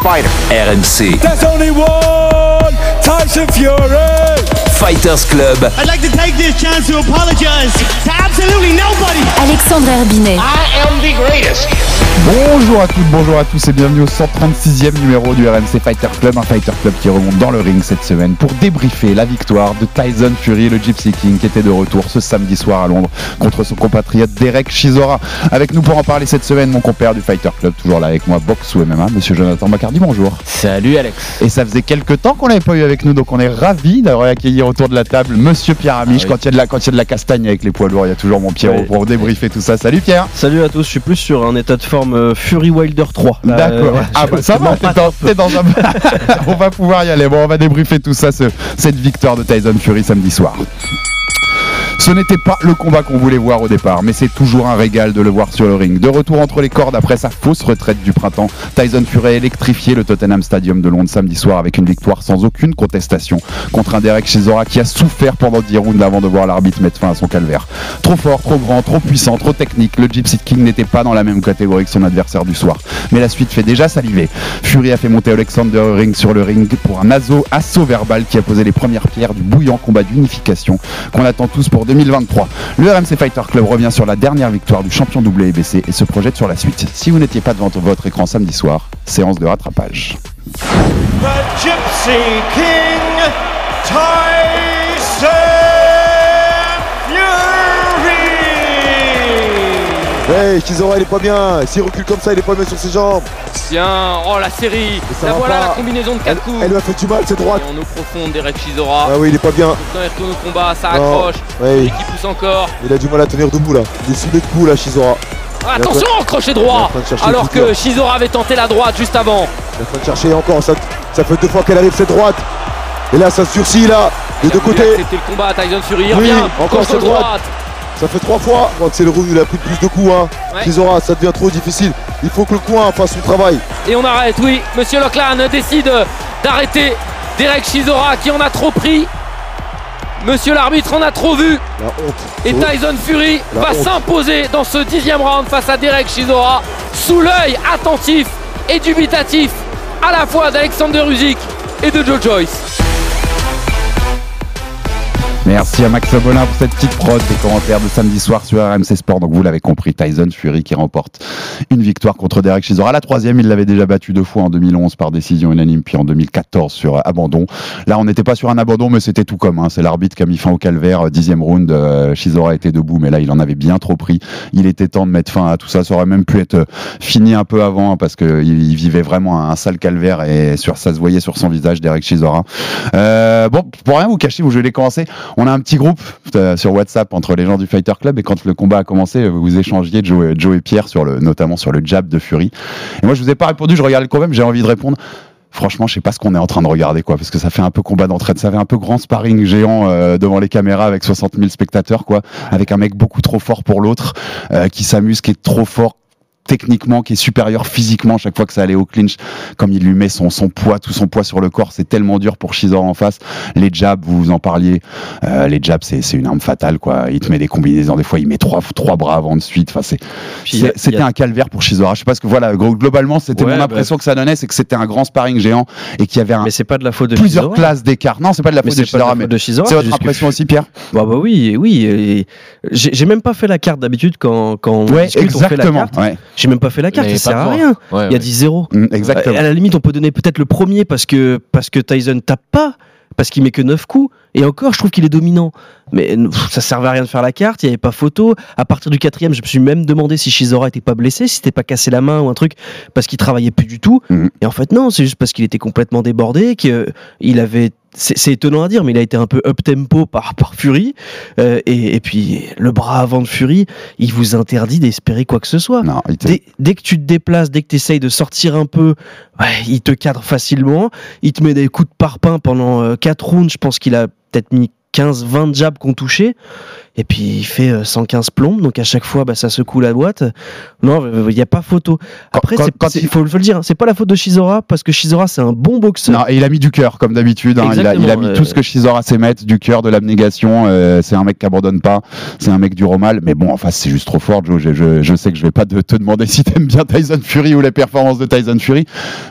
fighter? RMC There's only one Tyson Fury. Fighters Club. I'd like to take this chance to apologize to absolutely nobody. Alexandre Herbinet. I am the greatest. Bonjour à toutes, bonjour à tous et bienvenue au 136e numéro du RMC Fighter Club, un Fighter Club qui remonte dans le ring cette semaine pour débriefer la victoire de Tyson Fury, le Gypsy King, qui était de retour ce samedi soir à Londres contre son compatriote Derek Chisora. Avec nous pour en parler cette semaine, mon compère du Fighter Club, toujours là avec moi, box ou MMA, monsieur Jonathan Bacardi, bonjour. Salut Alex. Et ça faisait quelques temps qu'on l'avait pas eu avec nous, donc on est ravis d'avoir accueilli autour de la table monsieur Pierre Amiche. Ah oui. quand il y a de la, quand il y a de la castagne avec les poids lourds, il y a toujours mon Pierrot Ouais. pour débriefer tout ça. Salut Pierre. Salut à tous, je suis plus sur un état de forme euh, Fury Wilder 3. Là, D'accord. euh, ah bah ça va, je t'es dans, t'es dans un... on va pouvoir y aller. Bon, on va débriefer tout ça, ce- cette victoire de Tyson Fury samedi soir. Ce n'était pas le combat qu'on voulait voir au départ, mais c'est toujours un régal de le voir sur le ring. De retour entre les cordes après sa fausse retraite du printemps, Tyson Fury a électrifié le Tottenham Stadium de Londres samedi soir avec une victoire sans aucune contestation contre un Derek Chisora qui a souffert pendant 10 rounds avant de voir l'arbitre mettre fin à son calvaire. Trop fort, trop grand, trop puissant, trop technique, le Gypsy King n'était pas dans la même catégorie que son adversaire du soir. Mais la suite fait déjà saliver. Fury a fait monter Alexander Ring sur le ring pour un assaut, verbal qui a posé les premières pierres du bouillant combat d'unification qu'on attend tous pour 2023. Le RMC Fighter Club revient sur la dernière victoire du champion WBC et se projette sur la suite. Si vous n'étiez pas devant votre écran samedi soir, séance de rattrapage. Hey, Chisora il est pas bien, s'il recule comme ça il est pas bien sur ses jambes. Tiens, oh la série La voilà pas. la combinaison de 4 Elle, coups elle lui a fait du mal cette droite. Et en eau profonde d'Eric Chisora. Ah oui il est pas bien. Maintenant il retourne au combat, ça Non. accroche. Ouais, Lui qui pousse encore. il a du mal à tenir debout là. Il est sous les coups là Chisora. Ah, attention, crochet droit train de chercher Alors que dur. Chisora avait tenté la droite juste avant. Il est en train de chercher encore, ça, ça fait deux fois qu'elle arrive cette droite. Et là ça sursit là, des deux côtés. accepter le combat, Tyson Fury il Oui, revient. encore cette droite. Ça fait trois fois. Quand c'est le round il a pris plus de coups hein. Ouais. Ça devient trop difficile. Il faut que le coin fasse son travail. Et on arrête, oui. Monsieur Lockland décide d'arrêter Derek Chisora qui en a trop pris. Monsieur l'arbitre en a trop vu. La honte. Et. Tyson Fury La va s'imposer dans ce dixième round face à Derek Chisora sous l'œil attentif et dubitatif à la fois d'Alexander Usyk et de Joe Joyce. Merci à Max Bolin pour cette petite prod des commentaires de samedi soir sur RMC Sport. Donc vous l'avez compris, Tyson Fury qui remporte une victoire contre Derek Chisora. La troisième, il l'avait déjà battu deux fois en 2011 par décision unanime, puis en 2014 sur abandon. Là, on n'était pas sur un abandon, mais c'était tout comme. hein. C'est l'arbitre qui a mis fin au calvaire. Euh, Dixième round, euh, Chisora était debout, mais là, il en avait bien trop pris. Il était temps de mettre fin à tout ça. Ça aurait même pu être euh, fini un peu avant, hein, parce qu'il il vivait vraiment un sale calvaire et sur ça se voyait sur son visage, Derek Chisora. Euh, bon, pour rien vous cacher, vous je l'ai commencé. On a un petit groupe euh, sur WhatsApp entre les gens du Fighter Club et quand le combat a commencé, vous échangiez Joe, Joe et Pierre sur le, notamment sur le jab de Fury. Et moi, je vous ai pas répondu. Je regarde combat, mais j'ai envie de répondre. Franchement, je sais pas ce qu'on est en train de regarder, quoi, parce que ça fait un peu combat d'entraide, ça fait un peu grand sparring géant euh, devant les caméras avec 60 000 spectateurs, quoi, avec un mec beaucoup trop fort pour l'autre, euh, qui s'amuse, qui est trop fort techniquement, qui est supérieur physiquement chaque fois que ça allait au clinch, comme il lui met son, son poids, tout son poids sur le corps, c'est tellement dur pour Shizor en face. Les jabs, vous en parliez, euh, les jabs, c'est c'est une arme fatale, quoi. Il te met des combinaisons, des fois il met trois, trois bras avant de suite. Enfin, c'était a- un calvaire pour Shizora. Je sais pas ce que voilà, globalement, c'était Ouais, mon bah- impression que ça donnait, c'est que c'était un grand sparring géant et qu'il y avait un, Mais c'est pas de la faute de plusieurs Chisora. classes d'écart. Non, c'est pas de la Mais faute pas de Shizora, mais c'est votre juste que- impression aussi, Pierre Bah, bah oui, oui. J'ai même pas fait la carte d'habitude quand, quand on Ouais, discute, on fait la exactement. carte. Ouais, J'ai même pas fait la carte, ça sert à rien. Il y a 10-0. Mm, exactement. À la limite, on peut donner peut-être le premier parce que, parce que Tyson tape pas, parce qu'il met que 9 coups. Et encore, je trouve qu'il est dominant. Mais ça servait à rien de faire la carte, il n'y avait pas photo. À partir du quatrième, je me suis même demandé si Shizora était pas blessé, si c'était pas cassé la main ou un truc, parce qu'il travaillait plus du tout. Mhm. Et en fait, non, c'est juste parce qu'il était complètement débordé, qu'il avait c'est étonnant à dire, mais il a été un peu up tempo par, par Fury. Euh, et, et puis le bras avant de Fury, il vous interdit d'espérer quoi que ce soit. Non, Dès, dès que tu te déplaces, dès que tu essayes de sortir un peu, ouais, il te cadre facilement. Il te met des coups de parpaing pendant 4 rounds. Je pense qu'il a peut-être mis 15-20 jabs qu'on touchait. Et puis il fait euh, 115 plombes. Donc à chaque fois, bah, ça secoue la boîte. Non, euh, il n'y a pas photo. Après, quand- quand il- faut, faut le dire, hein, c'est pas la faute de Shizora parce que Shizora, c'est un bon boxeur. Non, et il a mis du cœur, comme d'habitude. hein. Il, a, il a Exactement, mis euh, tout ce que Shizora sait mettre, du cœur, de l'abnégation. euh, c'est un mec qui abandonne pas. C'est un mec du romal. Mais bon, enfin, c'est juste trop fort, Joe. Je, je- je sais que je vais pas te, te demander si t'aimes bien Tyson Fury ou les performances de Tyson Fury.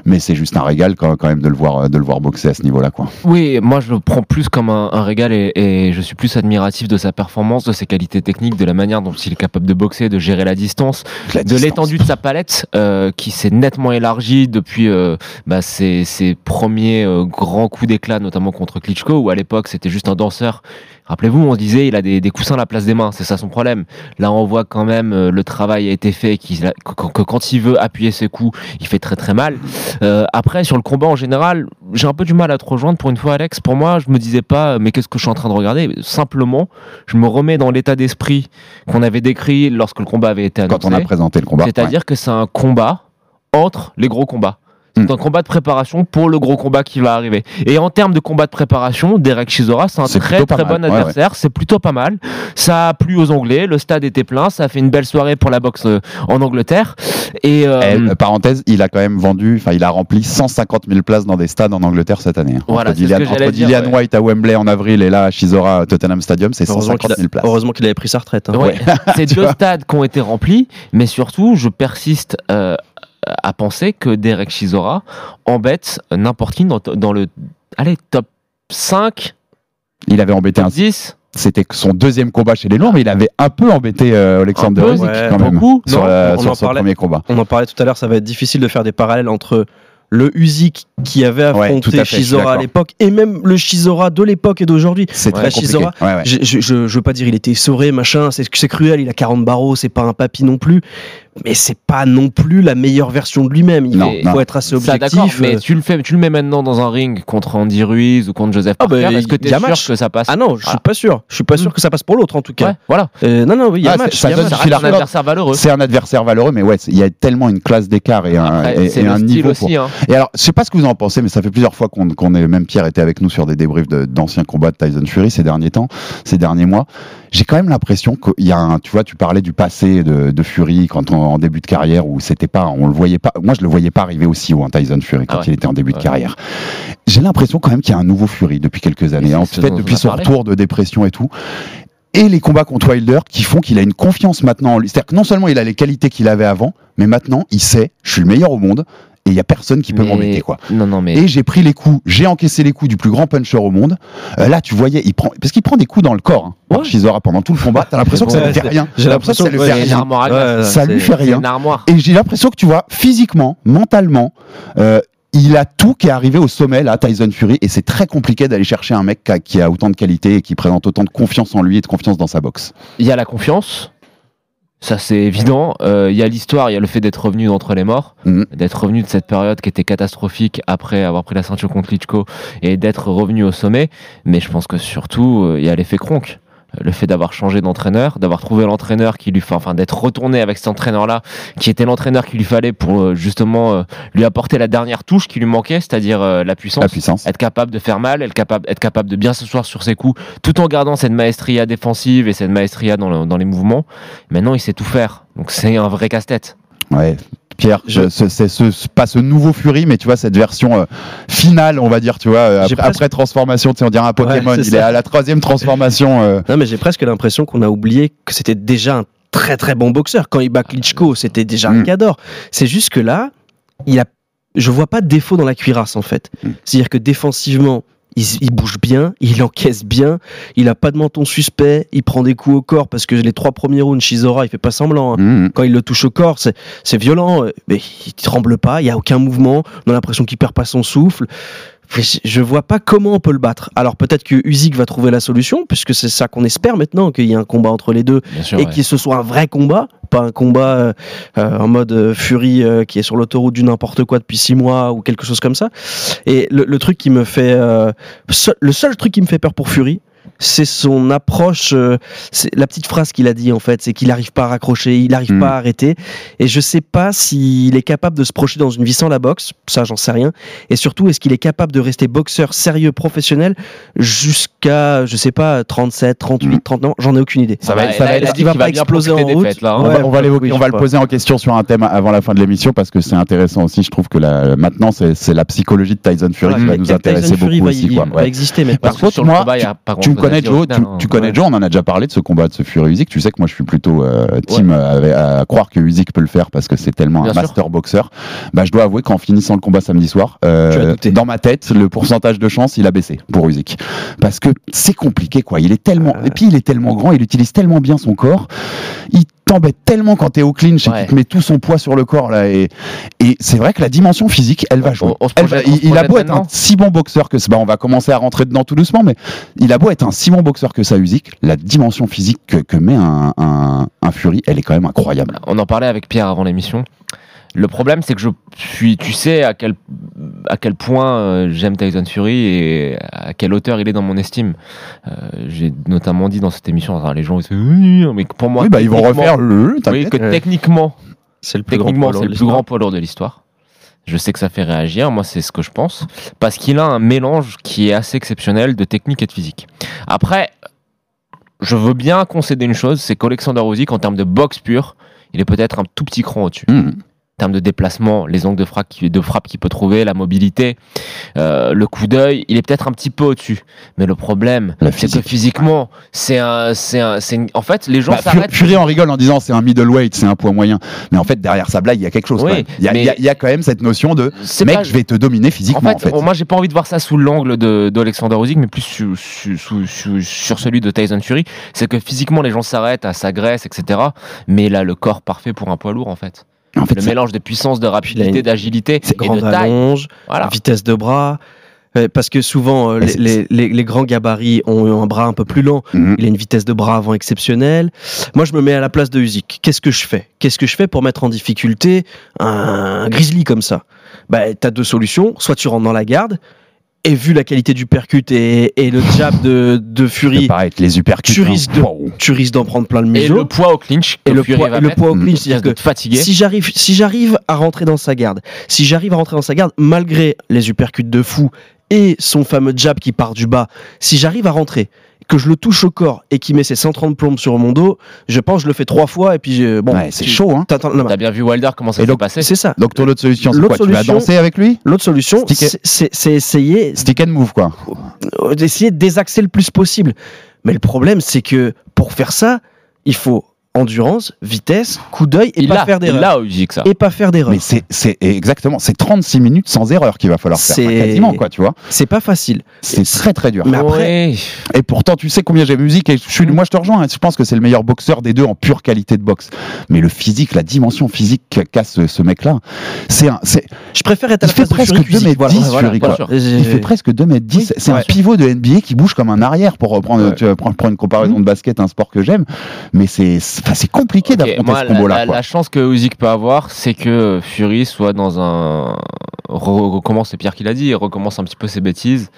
Mais c'est juste un régal quand, quand même de le voir, de le voir boxer à ce niveau-là, quoi. Oui, moi je le prends plus comme un, un régal et, et je suis plus admiratif de sa performance, de ses qualités techniques, de la manière dont il est capable de boxer, de gérer la distance, La de l'étendue de sa palette euh, qui s'est nettement élargie depuis euh, bah, ses, ses premiers euh, grands coups d'éclat, notamment contre Klitschko, où à l'époque c'était juste un danseur. Rappelez-vous, on se disait il a des, des coussins à la place des mains, c'est ça son problème. Là, on voit quand même euh, le travail a été fait, a- que, que quand il veut appuyer ses coups, il fait très très mal. Euh, après, sur le combat en général, j'ai un peu du mal à te rejoindre pour une fois, Alex. Pour moi, je me disais pas, mais qu'est-ce que je suis en train de regarder? Simplement, je me remets dans l'état d'esprit qu'on avait décrit lorsque le combat avait été annoncé. Quand on a présenté le combat. C'est-à-dire que c'est un combat entre les gros combats. C'est Hmm. un combat de préparation pour le gros combat qui va arriver. Et en termes de combat de préparation, Derek Chisora, c'est un C'est très très mal. bon Ouais, adversaire. C'est plutôt pas mal. Ça a plu aux Anglais. Le stade était plein. Ça a fait une belle soirée pour la boxe euh, en Angleterre. Et euh, Eh, euh, parenthèse, il a quand même vendu, enfin, il a rempli 150 000 places dans des stades en Angleterre cette année. hein. Voilà, entre c'est ce Dillian, entre dire, Dillian ouais. White à Wembley en avril et là à Chisora à Tottenham Stadium, c'est Heureusement 150 qu'il a- 000 places. heureusement qu'il avait pris sa retraite. hein. Ouais. C'est deux stades qui ont été remplis, mais surtout, je persiste euh, à penser que Derek Chisora embête n'importe qui dans, dans le allez, top 5, Il avait embêté un top 10. c'était son deuxième combat chez les lourds, mais il avait un peu embêté euh, Alexander peu, Usyk ouais, quand même beaucoup. sur, Non, la- on sur en son parlait. premier combat. On en parlait tout à l'heure, ça va être difficile de faire des parallèles entre le Usyk qui avait Ouais, tout affronté à fait, je suis Shizora à l'époque et même le Shizora de l'époque et d'aujourd'hui. C'est Ouais, très Ouais, ouais. Je, je, je, je veux pas dire il était sauré, machin, c'est c'est cruel, il a 40 barreaux, c'est pas un papy non plus, mais c'est pas non plus la meilleure version de lui-même. Il Non, faut, non. être assez Ça, objectif. d'accord, mais euh. tu le, fais, tu le mets maintenant dans un ring contre Andy Ruiz ou contre Joseph Ah, bah, Parker. Est-ce que il tu y es a sûr match. que ça passe Ah non, je suis Ah. pas sûr. Je suis pas sûr Hmm. que ça passe pour l'autre en tout cas. Ouais, voilà. Euh, non, non, oui, il y a Ah, match. reste un adversaire valeureux. C'est un adversaire valeureux, mais ouais, c'est- il y a tellement une classe d'écart et un, Après, et, c'est et le un style niveau. pour- aussi. hein. Et alors, je sais pas ce que vous en pensez, mais ça fait plusieurs fois qu'on qu'on est, même Pierre était avec nous sur des débriefs de- d'anciens combats de Tyson Fury ces derniers temps, ces derniers mois. J'ai quand même l'impression qu'il y a un, tu vois, tu parlais du passé de, de Fury quand on, en début de carrière où c'était pas, on le voyait pas, moi je le voyais pas arriver aussi haut, hein, Tyson Fury, quand Ah ouais. il était en début de carrière. J'ai l'impression quand même qu'il y a un nouveau Fury depuis quelques années, dont on depuis son parlé. retour de dépression et tout. Et les combats contre Wilder qui font qu'il a une confiance maintenant en lui. C'est-à-dire que non seulement il a les qualités qu'il avait avant, mais maintenant il sait, je suis le meilleur au monde et il y a personne qui peut m'embêter quoi. Non, non, mais. Et j'ai pris les coups, j'ai encaissé les coups du plus grand puncher au monde. Euh, là, tu voyais, il prend, parce qu'il prend des coups dans le corps. Hein, Ouais. Chisora pendant tout le combat. T'as l'impression que ça lui fait rien. J'ai l'impression que ça lui fait rien. Ça lui fait rien. Et j'ai l'impression que tu vois, physiquement, mentalement, euh, il a tout qui est arrivé au sommet, là, Tyson Fury, et c'est très compliqué d'aller chercher un mec qui a, qui a autant de qualité et qui présente autant de confiance en lui et de confiance dans sa boxe. Il y a la confiance. Ça, c'est évident. Euh, Il y a l'histoire, il y a le fait d'être revenu d'entre les morts, Mhm. d'être revenu de cette période qui était catastrophique après avoir pris la ceinture contre Klitschko et d'être revenu au sommet. Mais je pense que surtout, euh, il y a l'effet Kronk. Le fait d'avoir changé d'entraîneur, d'avoir trouvé l'entraîneur qui lui, enfin, d'être retourné avec cet entraîneur-là, qui était l'entraîneur qu'il lui fallait pour euh, justement euh, lui apporter la dernière touche qui lui manquait, c'est-à-dire euh, la puissance La puissance. être capable de faire mal, être capable, être capable de bien s'asseoir sur ses coups, tout en gardant cette maestria défensive et cette maestria dans, le- dans les mouvements. Maintenant, il sait tout faire. Donc c'est un vrai casse-tête. Ouais. Pierre, Je- c'est ce, ce- pas ce nouveau Fury, mais tu vois, cette version euh, finale, on va dire, tu vois, après, presque- après transformation, tu sais, on dirait un Pokémon, il est à la troisième transformation. euh, Non, mais j'ai presque l'impression qu'on a oublié que c'était déjà un très très bon boxeur. Quand il bat Klitschko, c'était déjà un Mm. cador. C'est juste que là, il a, je vois pas de défaut dans la cuirasse en fait. Mm. C'est-à-dire que défensivement, il, il bouge bien, il encaisse bien, il a pas de menton suspect, il prend des coups au corps parce que les trois premiers rounds, Shizora, il fait pas semblant. hein. hum, Quand il le touche au corps, c'est c'est violent, euh, mais il tremble pas, il y a aucun mouvement, on a l'impression qu'il perd pas son souffle. Je- vois pas comment on peut le battre. Alors peut-être que Usyk va trouver la solution, puisque c'est ça qu'on espère maintenant, qu'il y ait un combat entre les deux sûr. et ouais. que ce soit un vrai combat, pas un combat euh, euh, en mode euh, Fury euh, qui est sur l'autoroute du n'importe quoi depuis six mois ou quelque chose comme ça. Et le, le truc qui me fait, euh, seul- le seul truc qui me fait peur pour Fury, c'est son approche, euh, c'est la petite phrase qu'il a dit en fait, c'est qu'il n'arrive pas à raccrocher, il n'arrive Mm. pas à arrêter. Et je sais pas s'il est capable de se projeter dans une vie sans la boxe, ça j'en sais rien. Et surtout, est-ce qu'il est capable de rester boxeur sérieux, professionnel, jusqu'à, je sais pas, 37, 38, Mm. 39 ans, j'en ai aucune idée. Ça va ça va il il va exploser en route. fêtes, là, hein. On va, Ouais, on va l'évoquer, oui, on je va sais le poser en question sur un thème avant la fin de l'émission parce que c'est intéressant aussi. Je trouve que la, maintenant c'est la psychologie de Tyson Fury qui va nous intéresser Fury beaucoup va, aussi. Quoi. va Ouais. exister, mais Par contre, sur le moi, combat, il Tu me connais Joe, tu, connais Ouais. Joe, on en a déjà parlé de ce combat de ce Fury Usyk. Tu sais que moi je suis plutôt euh, team euh, à, à croire que Usyk peut le faire parce que c'est tellement Bien un sûr. master boxeur. Bah, je dois avouer qu'en finissant le combat samedi soir, euh, dans ma tête, le pourcentage de chance il a baissé pour Usyk parce que c'est compliqué quoi. Il est tellement Euh. et puis il est tellement grand, il utilise tellement bien son corps. Il t'embête tellement quand t'es au clinch et qu'il te met tout son poids sur le corps là et, et c'est vrai que la dimension physique elle va jouer. on se Elle projette- va- on il, a beau être un si bon boxeur que ça, bah, on va commencer à rentrer dedans tout doucement, mais il a beau être un si bon boxeur que ça, Usyk, la dimension physique que, que met un, un, un Fury, elle est quand même incroyable. On en parlait avec Pierre avant l'émission. Le problème, c'est que je suis, tu sais à quel, à quel point euh, j'aime Tyson Fury et à quelle hauteur il est dans mon estime. Euh, J'ai notamment dit dans cette émission, alors, les gens ils se oui, mais pour moi, oui, bah ils vont refaire le. Oui, que techniquement, c'est le plus grand techniquement, poids lourd le de plus grand l'histoire. poids lourd de l'histoire. Je sais que ça fait réagir, moi c'est ce que je pense, parce qu'il a un mélange qui est assez exceptionnel de technique et de physique. Après, je veux bien concéder une chose, c'est qu'Alexander Usyk, en termes de boxe pure, il est peut-être un tout petit cran au-dessus. Mmh. En termes de déplacement, les angles de frappe, qui- de frappe qu'il peut trouver, la mobilité, euh, le coup d'œil, il est peut-être un petit peu au-dessus. Mais le problème, c'est que physique. physiquement, c'est un, c'est un, c'est une- en fait, les gens Bah, s'arrêtent. Fury en rigole en disant c'est un middleweight, c'est un poids moyen. Mais en fait, derrière sa blague, il y a quelque chose. Oui, il, y a, mais- il y a- il y a quand même cette notion de mec, pas- je vais te dominer physiquement. En En fait, fait, moi j'ai pas envie de voir ça sous l'angle de- d'Alexander Usyk, mais plus su- su- sur celui de Tyson Fury. C'est que physiquement les gens s'arrêtent à sa graisse, etc. Mais il a le corps parfait pour un poids lourd en fait. En fait, Le mélange de puissance, de rapidité, une- d'agilité et de Grande taille. allonge, Voilà. vitesse de bras. Euh, Parce que souvent, euh, les, c'est- les- les- les grands gabarits ont un bras un peu plus lent. Mhm. Il a une vitesse de bras avant exceptionnelle. Moi, je me mets à la place de Usyk. Qu'est-ce que je fais? Qu'est-ce que je fais pour mettre en difficulté un grizzly comme ça? Bah, Tu as deux solutions. Soit tu rentres dans la garde, et vu la qualité du percut et, et le jab de, de Fury, avec les uppercuts. tu hein. risques de- Wow. tu risques d'en prendre plein le Et museau. le poids au clinch. Et le Fury poids, va et le mettre, poids au clinch, risque c'est-à-dire de que te fatiguer. si j'arrive, si j'arrive à rentrer dans sa garde, si j'arrive à rentrer dans sa garde, malgré les uppercuts de fou et son fameux jab qui part du bas, si j'arrive à rentrer, que je le touche au corps et qu'il met ses 130 plombes sur mon dos, je pense que je le fais trois fois et puis j'ai- bon, Ouais, c'est tu- chaud, hein. T'as bien vu Wilder comment ça s'est donc, passé. c'est ça. Donc ton autre solution, c'est L'autre quoi Tu vas solution- danser avec lui? L'autre solution, c'est- essayer Stick and move, quoi. d'essayer de désaxer le plus possible. Mais le problème, c'est que pour faire ça, il faut endurance, vitesse, coup d'œil et pas faire d'erreur. Et pas faire d'erreur. Mais c'est exactement, c'est 36 minutes sans erreur qu'il va falloir faire. C'est- Enfin, quasiment, quoi, tu vois. C'est pas facile. C'est très très dur. Mais après- Ouais. Et pourtant, tu sais combien j'aime musique et je suis, moi je te rejoins. hein. Je pense que c'est le meilleur boxeur des deux en pure qualité de boxe. Mais le physique, la dimension physique qu'a ce, ce mec-là, c'est un, Je préfère être à il la de presque Fury 2 Physique. mètres Voilà, 10 voilà, Fury, quoi. Il fait presque 2 mètres 10. Oui, c'est ouais. un pivot de NBA qui bouge comme un arrière pour reprendre, Ouais. tu prendre une comparaison de basket, un sport que j'aime. Mais c'est, c'est, compliqué Ok, d'affronter ce la, combo-là. la- chance que Usyk peut avoir, c'est que Fury soit dans un re- recommence, c'est Pierre qui l'a dit, il recommence un petit peu ses bêtises,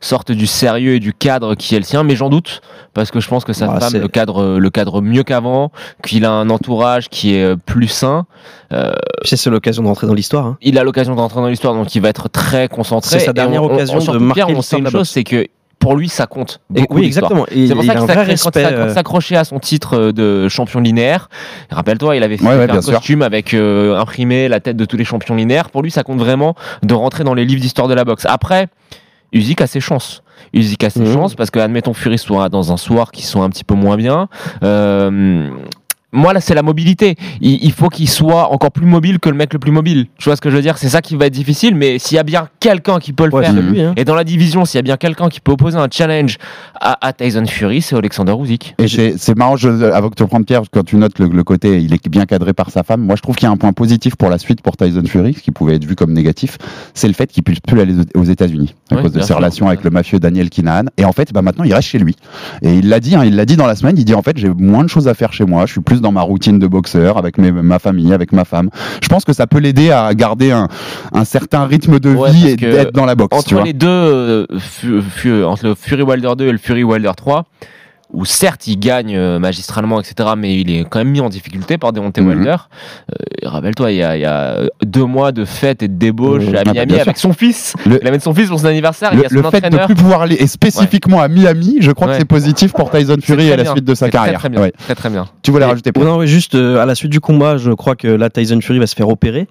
sorte du sérieux et du cadre qui est le sien, mais j'en doute parce que je pense que sa Ah, femme le cadre le cadre mieux qu'avant, qu'il a un entourage qui est euh, plus sain. Euh, C'est l'occasion de rentrer dans l'histoire. hein. il a l'occasion d'entrer dans l'histoire, donc il va être très concentré. C'est sa dernière on- on- occasion de marquer Pierre, on sait de une chose, c'est que pour lui, ça compte. Et- oui, exactement. C'est pour il ça qu'il s'accroche- euh, s'accrochait à son titre euh, de champion linéaire. Rappelle-toi, il avait fait Ouais, ouais, un sûr. costume avec euh, imprimé la tête de tous les champions linéaires. Pour lui, ça compte vraiment de rentrer dans les livres d'histoire de la boxe. Après, Usyk a ses chances. Usyk a ses Mhm. chances parce que, admettons, Fury soit dans un soir qui sont un petit peu moins bien. Euh, moi, là, c'est la mobilité. Il, il faut qu'il soit encore plus mobile que le mec le plus mobile. Tu vois ce que je veux dire? C'est ça qui va être difficile, mais s'il y a bien quelqu'un qui peut le ouais, faire, lui, hein. et dans la division, s'il y a bien quelqu'un qui peut opposer un challenge à, à Tyson Fury, c'est Alexander Usyk. Et c'est marrant, je, avant que tu prendre Pierre, quand tu notes le, le côté, il est bien cadré par sa femme. Moi, je trouve qu'il y a un point positif pour la suite pour Tyson Fury, ce qui pouvait être vu comme négatif, c'est le fait qu'il puisse plus aller aux États-Unis. à cause de ses sûr. relations avec le mafieux Daniel Kinahan. Et en fait, bah, maintenant, il reste chez lui. Et il l'a dit, hein, il l'a dit dans la semaine, il dit en fait, j'ai moins de choses à faire chez moi, je suis plus dans ma routine de boxeur, avec mes- ma famille, avec ma femme. Je pense que ça peut l'aider à garder un, un certain rythme de Ouais, vie et d'être dans la boxe. tu entre vois. les deux, euh, entre le Fury Wilder 2 et le Fury Wilder 3, où certes il gagne euh, magistralement, etc., mais il est quand même mis en difficulté par Deontay Mhm. Wilder. Euh, Rappelle-toi, il y, a, il y a deux mois de fête et de débauche à Ah bah, Miami avec son fils. Le- Il amène son fils pour son anniversaire, il y Le, a son le fait de entraîneur. plus pouvoir aller, et spécifiquement à Miami, je crois Ouais. que c'est positif pour Tyson Fury à la bien. suite de sa C'est très, carrière. Très, bien. Ouais. très très bien. Tu voulais Et- rajouter non, ouais, juste euh, à la suite du combat, je crois que là Tyson Fury va se faire opérer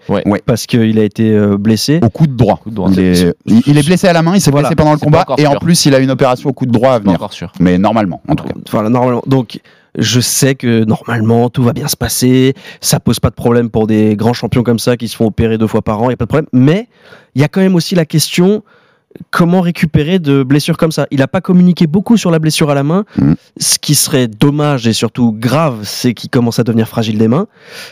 parce qu'il a été blessé. au coup de droit. Coup de droit. Il, est, il- il est blessé à la main, il s'est Voilà. blessé pendant le combat et en plus il a une opération au coup de droit à Pas venir. encore sûr. Mais normalement, en tout cas. Voilà, normalement. Donc, je sais que normalement tout va bien se passer. Ça pose pas de problème pour des grands champions comme ça qui se font opérer deux fois par an. Il y a pas de problème. Mais il y a quand même aussi la question comment récupérer de blessures comme ça. Il n'a pas communiqué beaucoup sur la blessure à la main. Mhm. Ce qui serait dommage et surtout grave, c'est qu'il commence à devenir fragile des mains.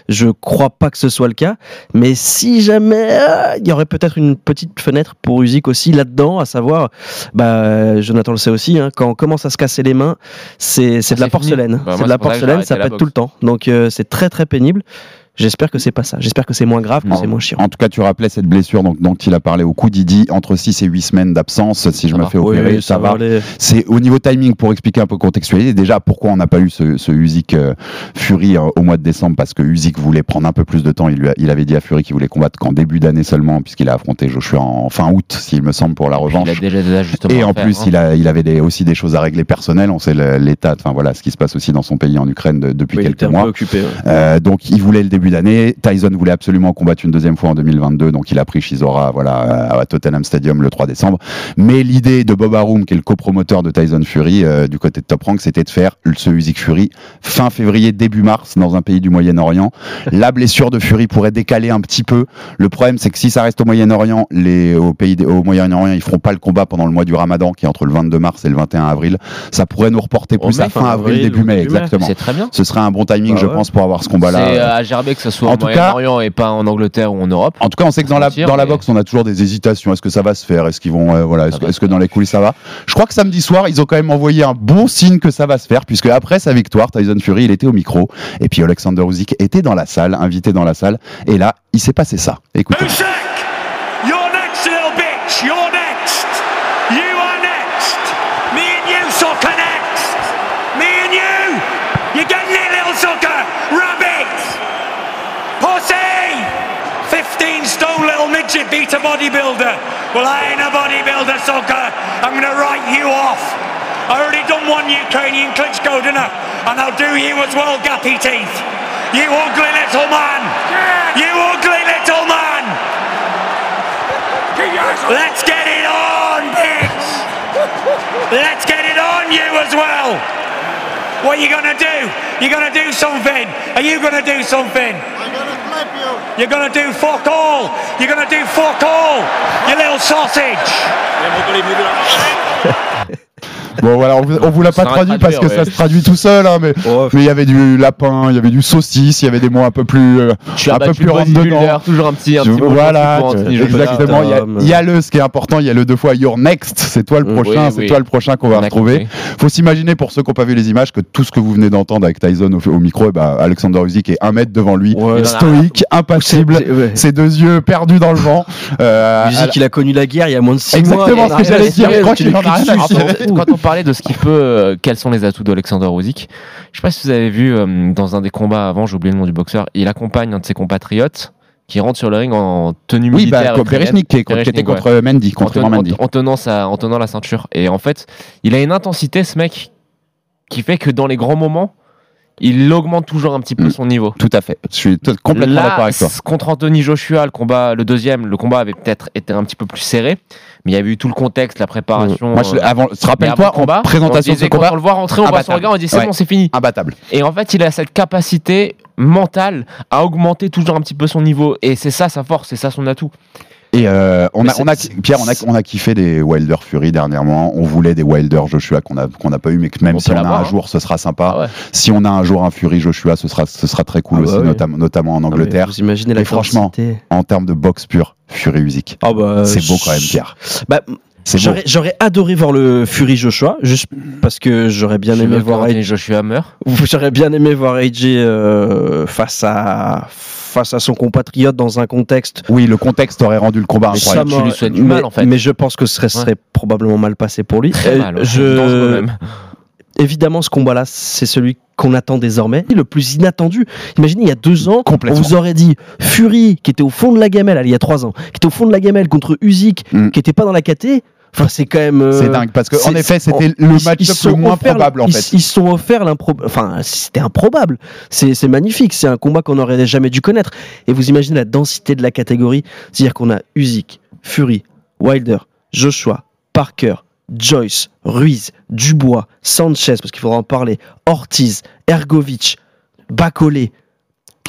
Je crois pas que ce soit le cas. Mais si jamais euh, il y aurait peut-être une petite fenêtre pour Usyk aussi là-dedans, à savoir, bah, Jonathan le sait aussi, hein, quand on commence à se casser les mains, c'est c'est Ah, de la porcelaine. Bah, moi, c'est de c'est la j'ai porcelaine, ça pète tout le temps. Donc euh, c'est très très pénible. J'espère que c'est pas ça. J'espère que c'est moins grave, que c'est moins chiant. En tout cas, tu rappelais cette blessure donc, dont il a parlé au coup Didi, entre 6 et 8 semaines d'absence. Si je me fais opérer, Oui, ça, va. C'est au niveau timing pour expliquer un peu contextualiser. Déjà, pourquoi on n'a pas eu ce, ce Usyk euh, Fury euh, au mois de décembre Parce que Usyk voulait prendre un peu plus de temps. Il, lui a- il avait dit à Fury qu'il voulait combattre qu'en début d'année seulement, puisqu'il a affronté Joshua en fin août, s'il me semble, pour la revanche. Il a déjà des ajustements. Et en faire, plus, hein. il, a, il avait des- aussi des choses à régler personnelles. On sait l'état, enfin voilà, ce qui se passe aussi dans son pays en Ukraine de- depuis Oui, il quelques mois. peu occupé. ouais. Euh, donc il voulait le début d'année. Tyson voulait absolument combattre une deuxième fois en 2022, donc il a pris Chisora voilà à Tottenham Stadium le 3 décembre. Mais l'idée de Bob Arum, qui est le copromoteur de Tyson Fury euh, du côté de Top Rank, c'était de faire ce Usyk Fury fin février début mars dans un pays du Moyen-Orient. La blessure de Fury pourrait décaler un petit peu. Le problème c'est que si ça reste au Moyen-Orient, les au pays au Moyen-Orient, ils feront pas le combat pendant le mois du Ramadan qui est entre le 22 mars et le 21 avril. Ça pourrait nous reporter plus mai, à fin avril, début mai, début mai. exactement. C'est très bien. Ce serait un bon timing, Bah je ouais. pense, pour avoir ce combat-là. C'est euh, à gerber que ce soit En au tout cas- Moyen-Orient et pas en Angleterre ou en Europe. En tout cas, on sait que dans la, dans la mais- boxe, on a toujours des hésitations. Est-ce que ça va se faire? Est-ce qu'ils vont, euh, voilà, est-ce que, dans les coulisses ça va? Je crois que samedi soir, ils ont quand même envoyé un bon signe que ça va se faire, puisque après sa victoire, Tyson Fury, il était au micro, et puis Alexander Usyk était dans la salle, invité dans la salle, et là, il s'est passé ça. Écoutez. A bodybuilder. Well, I ain't a bodybuilder, soccer. I'm going to write you off. I already done one Ukrainian Klitschko, didn't I? And I'll do you as well, gappy teeth. You ugly little man. You ugly little man. Let's get it on, bitch. Let's get it on you as well. What are you gonna do? You're gonna do something. Are you gonna do something? You're going to do fuck all. You're going to do fuck all, you little sausage. Bon, voilà, on vous, on vous l'a pas traduit parce que ça se traduit tout seul, hein, mais Oh, mais il y avait du lapin, il y avait du saucisse, il y avait des mots un peu plus, euh, un peu plus rentre dedans. toujours un petit, un petit mot voilà, Joshua. exactement. Il y, a, Tom. il y a le, ce qui est important, il y a le deux fois You're next. C'est toi le Oui, prochain, c'est oui. toi le prochain qu'on va retrouver. Faut s'imaginer pour ceux qui n'ont pas vu les images que tout ce que vous venez d'entendre avec Tyson au, au micro, eh ben, Alexander Usyk est un mètre devant lui, Ouais. stoïque, impassible, ouais. ses deux yeux perdus dans le vent. Euh, Usyk, il a connu la guerre il y a moins de 6 mois. Exactement ce a que j'allais dire. tu quand on parlait de ce qu'il peut, euh, quels sont les atouts d'Alexander Usyk, je sais pas si vous avez vu euh, dans un des combats avant, j'ai oublié le nom du boxeur, il accompagne un de ses compatriotes qui rentre sur le ring en tenue Oui, militaire. bah, comme ukrainienne. Bereshnik qui, qui était ouais. contre Mendy, en, contre Mendy. en tenant sa, en tenant la ceinture. Et en fait, il a une intensité, ce mec, qui fait que dans les grands moments, il augmente toujours un petit peu Mm. son niveau. Tout à fait. Je suis complètement d'accord avec toi. contre Anthony Joshua, le combat, le deuxième, le combat avait peut-être été un petit peu plus serré, mais il y avait eu tout le contexte, la préparation. Moi, je, euh, avant, mais rappelle-toi, combat, en présentation on de ce disait, quand combat, on le voit rentrer, on voit son regard, on dit c'est Ouais. bon, c'est fini. imbattable. Et en fait, il a cette capacité mentale à augmenter toujours un petit peu son niveau. Et c'est ça sa force, c'est ça son atout. Et euh, on a, on a, Pierre, on a, on a kiffé des Wilder Fury dernièrement. On voulait des Wilder Joshua qu'on a, qu'on n'a pas eu, mais que même On si on a un hein. jour, ce sera sympa. Ah ouais. Si on a un jour un Fury Joshua, ce sera, ce sera très cool Ah bah aussi, oui. notam- notamment en Ah, Angleterre. Vous imaginez la Et franchement. En termes de boxe pure, Fury Usyk. Ah bah, C'est beau quand même, Pierre. Bah. J'aurais, j'aurais adoré voir le Fury Joshua, juste parce que j'aurais bien aimé voir AJ, Joshua meurt. j'aurais bien aimé voir AJ euh, face à face à son compatriote dans un contexte. Oui, le contexte aurait rendu le combat Ça incroyable. tu lui souhaites du mais, mal, en fait. mais je pense que ce serait, serait probablement mal passé pour lui. Très Euh, mal, ouais. je- même. évidemment, ce combat-là, c'est celui qu'on attend désormais, le plus inattendu. Imaginez, il y a deux ans, on Complètement. vous aurait dit Fury, qui était au fond de la gamelle, allez, il y a trois ans, qui était au fond de la gamelle contre Usyk, Mm. qui était pas dans la KT. Enfin, c'est quand même. euh, C'est dingue, parce que, en effet, c'était le match le moins probable, en ils, fait. Ils se sont offerts l'impro- Enfin, c'était improbable. C'est c'est magnifique. C'est un combat qu'on n'aurait jamais dû connaître. Et vous imaginez la densité de la catégorie. C'est-à-dire qu'on a Usyk, Fury, Wilder, Joshua, Parker, Joyce, Ruiz, Dubois, Sanchez, parce qu'il faudra en parler, Ortiz, Ergovic, Bacolé.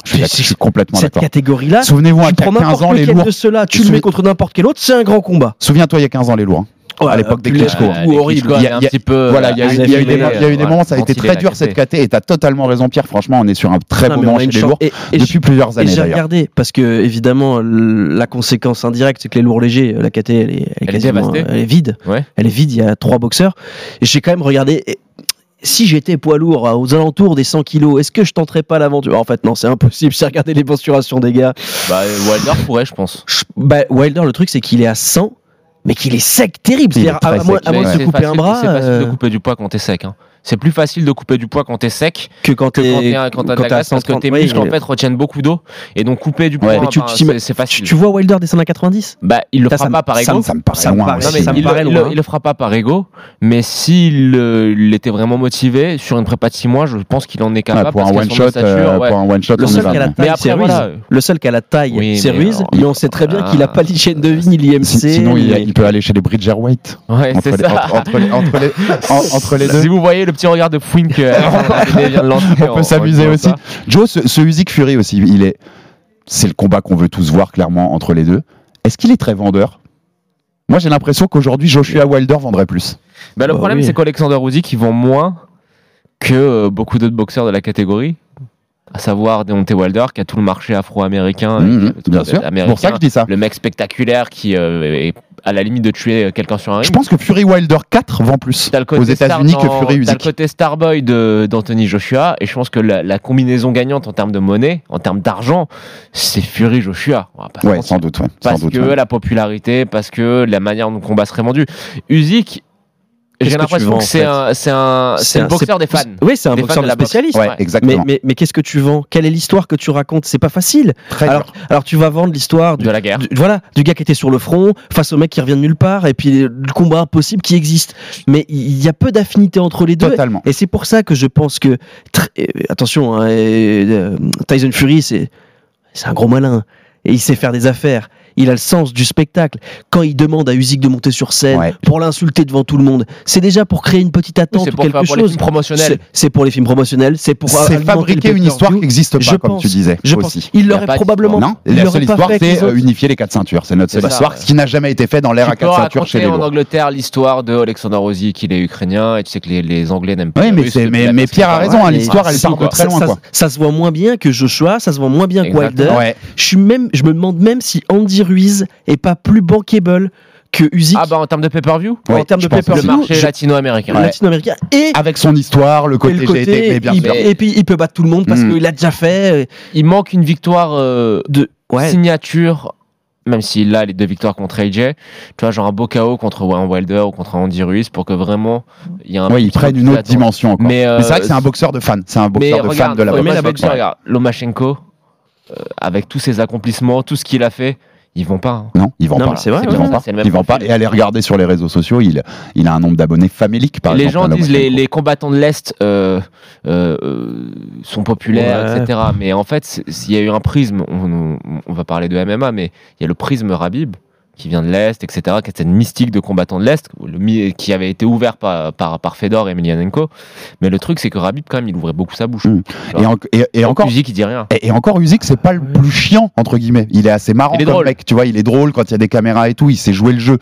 Je suis d'accord, je suis complètement Cette catégorie-là, Souvenez-vous, tu il y a prends 15 n'importe ans, les lourds. de ceux-là, tu le mets contre n'importe quel autre, c'est un grand combat. Souviens-toi, il y a 15 ans, les lourds. hein. à l'époque des Klitschko. horrible. Klitschko Il y a- avaient il y a- un petit peu. Voilà, il y a eu, des, euh, moments, ça a été très dur cette KT. KT, et t'as totalement raison, Pierre. Franchement, on est sur un très Non, beau mais on a moment chez les lourds et- et depuis plusieurs Et années j'ai regardé parce que évidemment la conséquence indirecte c'est que les lourds légers, la KT elle est, elle est Elle est quasiment- dévastée. elle est vide, Ouais. elle est vide. Il y a trois boxeurs et j'ai quand même regardé. Si j'étais poids lourd à- aux alentours des 100 kilos, est-ce que je tenterais pas l'aventure? En fait non, c'est impossible. J'ai regardé les mensurations des gars. Bah, Wilder pourrait, je pense. Bah, Wilder, le truc c'est qu'il est à 100, mais qu'il est sec terrible. C'est-à-dire à, à moins, sec, à moins de se couper un bras C'est facile de euh, couper du poids quand t'es sec. hein. C'est plus facile de couper du poids quand t'es sec que quand t'es quand t'as de la graisse parce que 130, tes oui, muscles en fait retiennent beaucoup d'eau et donc couper du poids Ouais. C'est- facile. tu vois Wilder descendre à 90 Bah, il le fera pas par ego. Ça me paraît loin il, le, fera pas par ego, mais s'il euh, était vraiment motivé sur une prépa de 6 mois, je pense qu'il en est Ouais, capable. pour un one shot, euh, ouais. pour un one shot, Le seul qui a la taille, c'est Ruiz. Le seul qui a la taille, c'est Ruiz. Mais on sait très bien qu'il a pas l'hygiène de vie ni l'IMC. Si- Sinon, il, peut aller chez les. Ouais, c'est ça. les, en- entre les deux. Si vous voyez le petit regard de de lancer, On peut s'amuser aussi. Joe, ce, ce Usyk Fury aussi, il est, c'est le combat qu'on veut tous voir clairement entre les deux. Est-ce qu'il est très vendeur? Moi, j'ai l'impression qu'aujourd'hui, Joshua Wilder vendrait plus. Bah, le Bah problème, oui. c'est qu'Alexander Usyk, qui vend moins que euh, beaucoup d'autres boxeurs de la catégorie, à savoir Deontay Wilder, qui a tout le marché afro-américain. Tout bien le- sûr. C'est pour ça que je dis ça. Le mec spectaculaire qui euh, est à la limite de tuer quelqu'un sur un ring. Je pense que Fury Wilder 4 vend plus aux États-Unis que Fury T'as le Usyk. côté Starboy de- d'Anthony Joshua, et je pense que la, la combinaison gagnante en termes de monnaie, en termes d'argent, c'est Fury Joshua. Ouais, sans doute, ouais. Sans Parce doute, que ouais. la popularité, parce que la manière dont le combat serait vendu. Usyk, j'ai l'impression que c'est un, c'est un, c'est le boxeur des fans. Oui, c'est un boxeur de la spécialiste. Ouais, exactement. mais, mais qu'est-ce que tu vends? Quelle est l'histoire que tu racontes? C'est pas facile. Très Alors, dur. alors tu vas vendre l'histoire du, De la guerre. du- voilà, du gars qui était sur le front face au mec qui revient de nulle part et puis le combat impossible qui existe. Mais il y a peu d'affinité entre les deux. Totalement. Et c'est pour ça que je pense que euh, attention, hein, euh, Tyson Fury, c'est c'est un gros malin et il sait faire des affaires. Il a le sens du spectacle. Quand il demande à Usyk de monter sur scène Ouais. pour l'insulter devant tout le monde, c'est déjà pour créer une petite attente c'est ou pour, quelque pour les chose. films promotionnels. C'est- pour les films promotionnels, c'est pour C'est alimenter le fabriquer une histoire qui n'existe pas, Je comme pense, tu disais Je pense. aussi. Il Y a l'aurait probablement. Non, il la seule histoire, c'est les euh, unifier les quatre ceintures. C'est notre seule histoire, ce qui n'a jamais été fait dans l'ère à quatre ceintures chez les en. Angleterre l'histoire de Alexander Usyk, qu'il est ukrainien, et tu sais que les, les Anglais n'aiment pas Oui, les mais, Pierre a raison, hein, l'histoire elle part de très loin. ça, se voit moins bien que Joshua, ça se voit moins bien que. Wilder. Ouais. Je suis même, je me demande même si Andy Ruiz est pas plus bankable que Usyk Ah bah en termes de pay-per-view en Ouais, termes je de pense Le pay-per-view, marché je- latino-américain. Ouais. latino-américain et, Avec son histoire, le et côté, le j'ai été, mais bien il- sûr. et puis il peut battre tout le monde parce Mm. qu'il a déjà fait euh, Il manque une victoire euh, de ouais. signature, même s'il a les deux victoires contre AJ, tu vois, genre un beau KO contre un Wilder ou contre Andy Ruiz pour que vraiment il y ait un. Oui, ils prennent une autre dimension encore. Mais, Mais, euh, c'est vrai que c'est un boxeur de fan. C'est un Mais boxeur de regarde, fan de la la boxe, ouais. regarde, Lomachenko, euh, avec tous ses accomplissements, tout ce qu'il a fait, ils vont pas. hein. Non, il vend Non, pas. c'est vrai, il ouais, vend ouais, pas. c'est le même Il vend pas. Et allez regarder sur les réseaux sociaux, il, il a un nombre d'abonnés famélique par les exemple. gens disent les, les combattants de l'Est euh, euh, euh, sont populaires, Ouais. etc. Mais en fait, s'il y a eu un prisme, on, on- on va parler de MMA, mais il y a le prisme Rabib qui vient de l'Est, etc., qui est cette mystique de combattant de l'Est, qui avait été ouvert par, par, par Fedor et Emelianenko. Mais le truc, c'est que Rabib, quand même, il ouvrait beaucoup sa bouche. Mm. Et, en- et- et encore. Usyk, il dit rien. Et, et encore, Usyk, c'est pas le plus chiant, entre guillemets. Il est assez marrant Il est comme drôle. mec. Tu vois, il est drôle quand il y a des caméras et tout. Il sait jouer le jeu.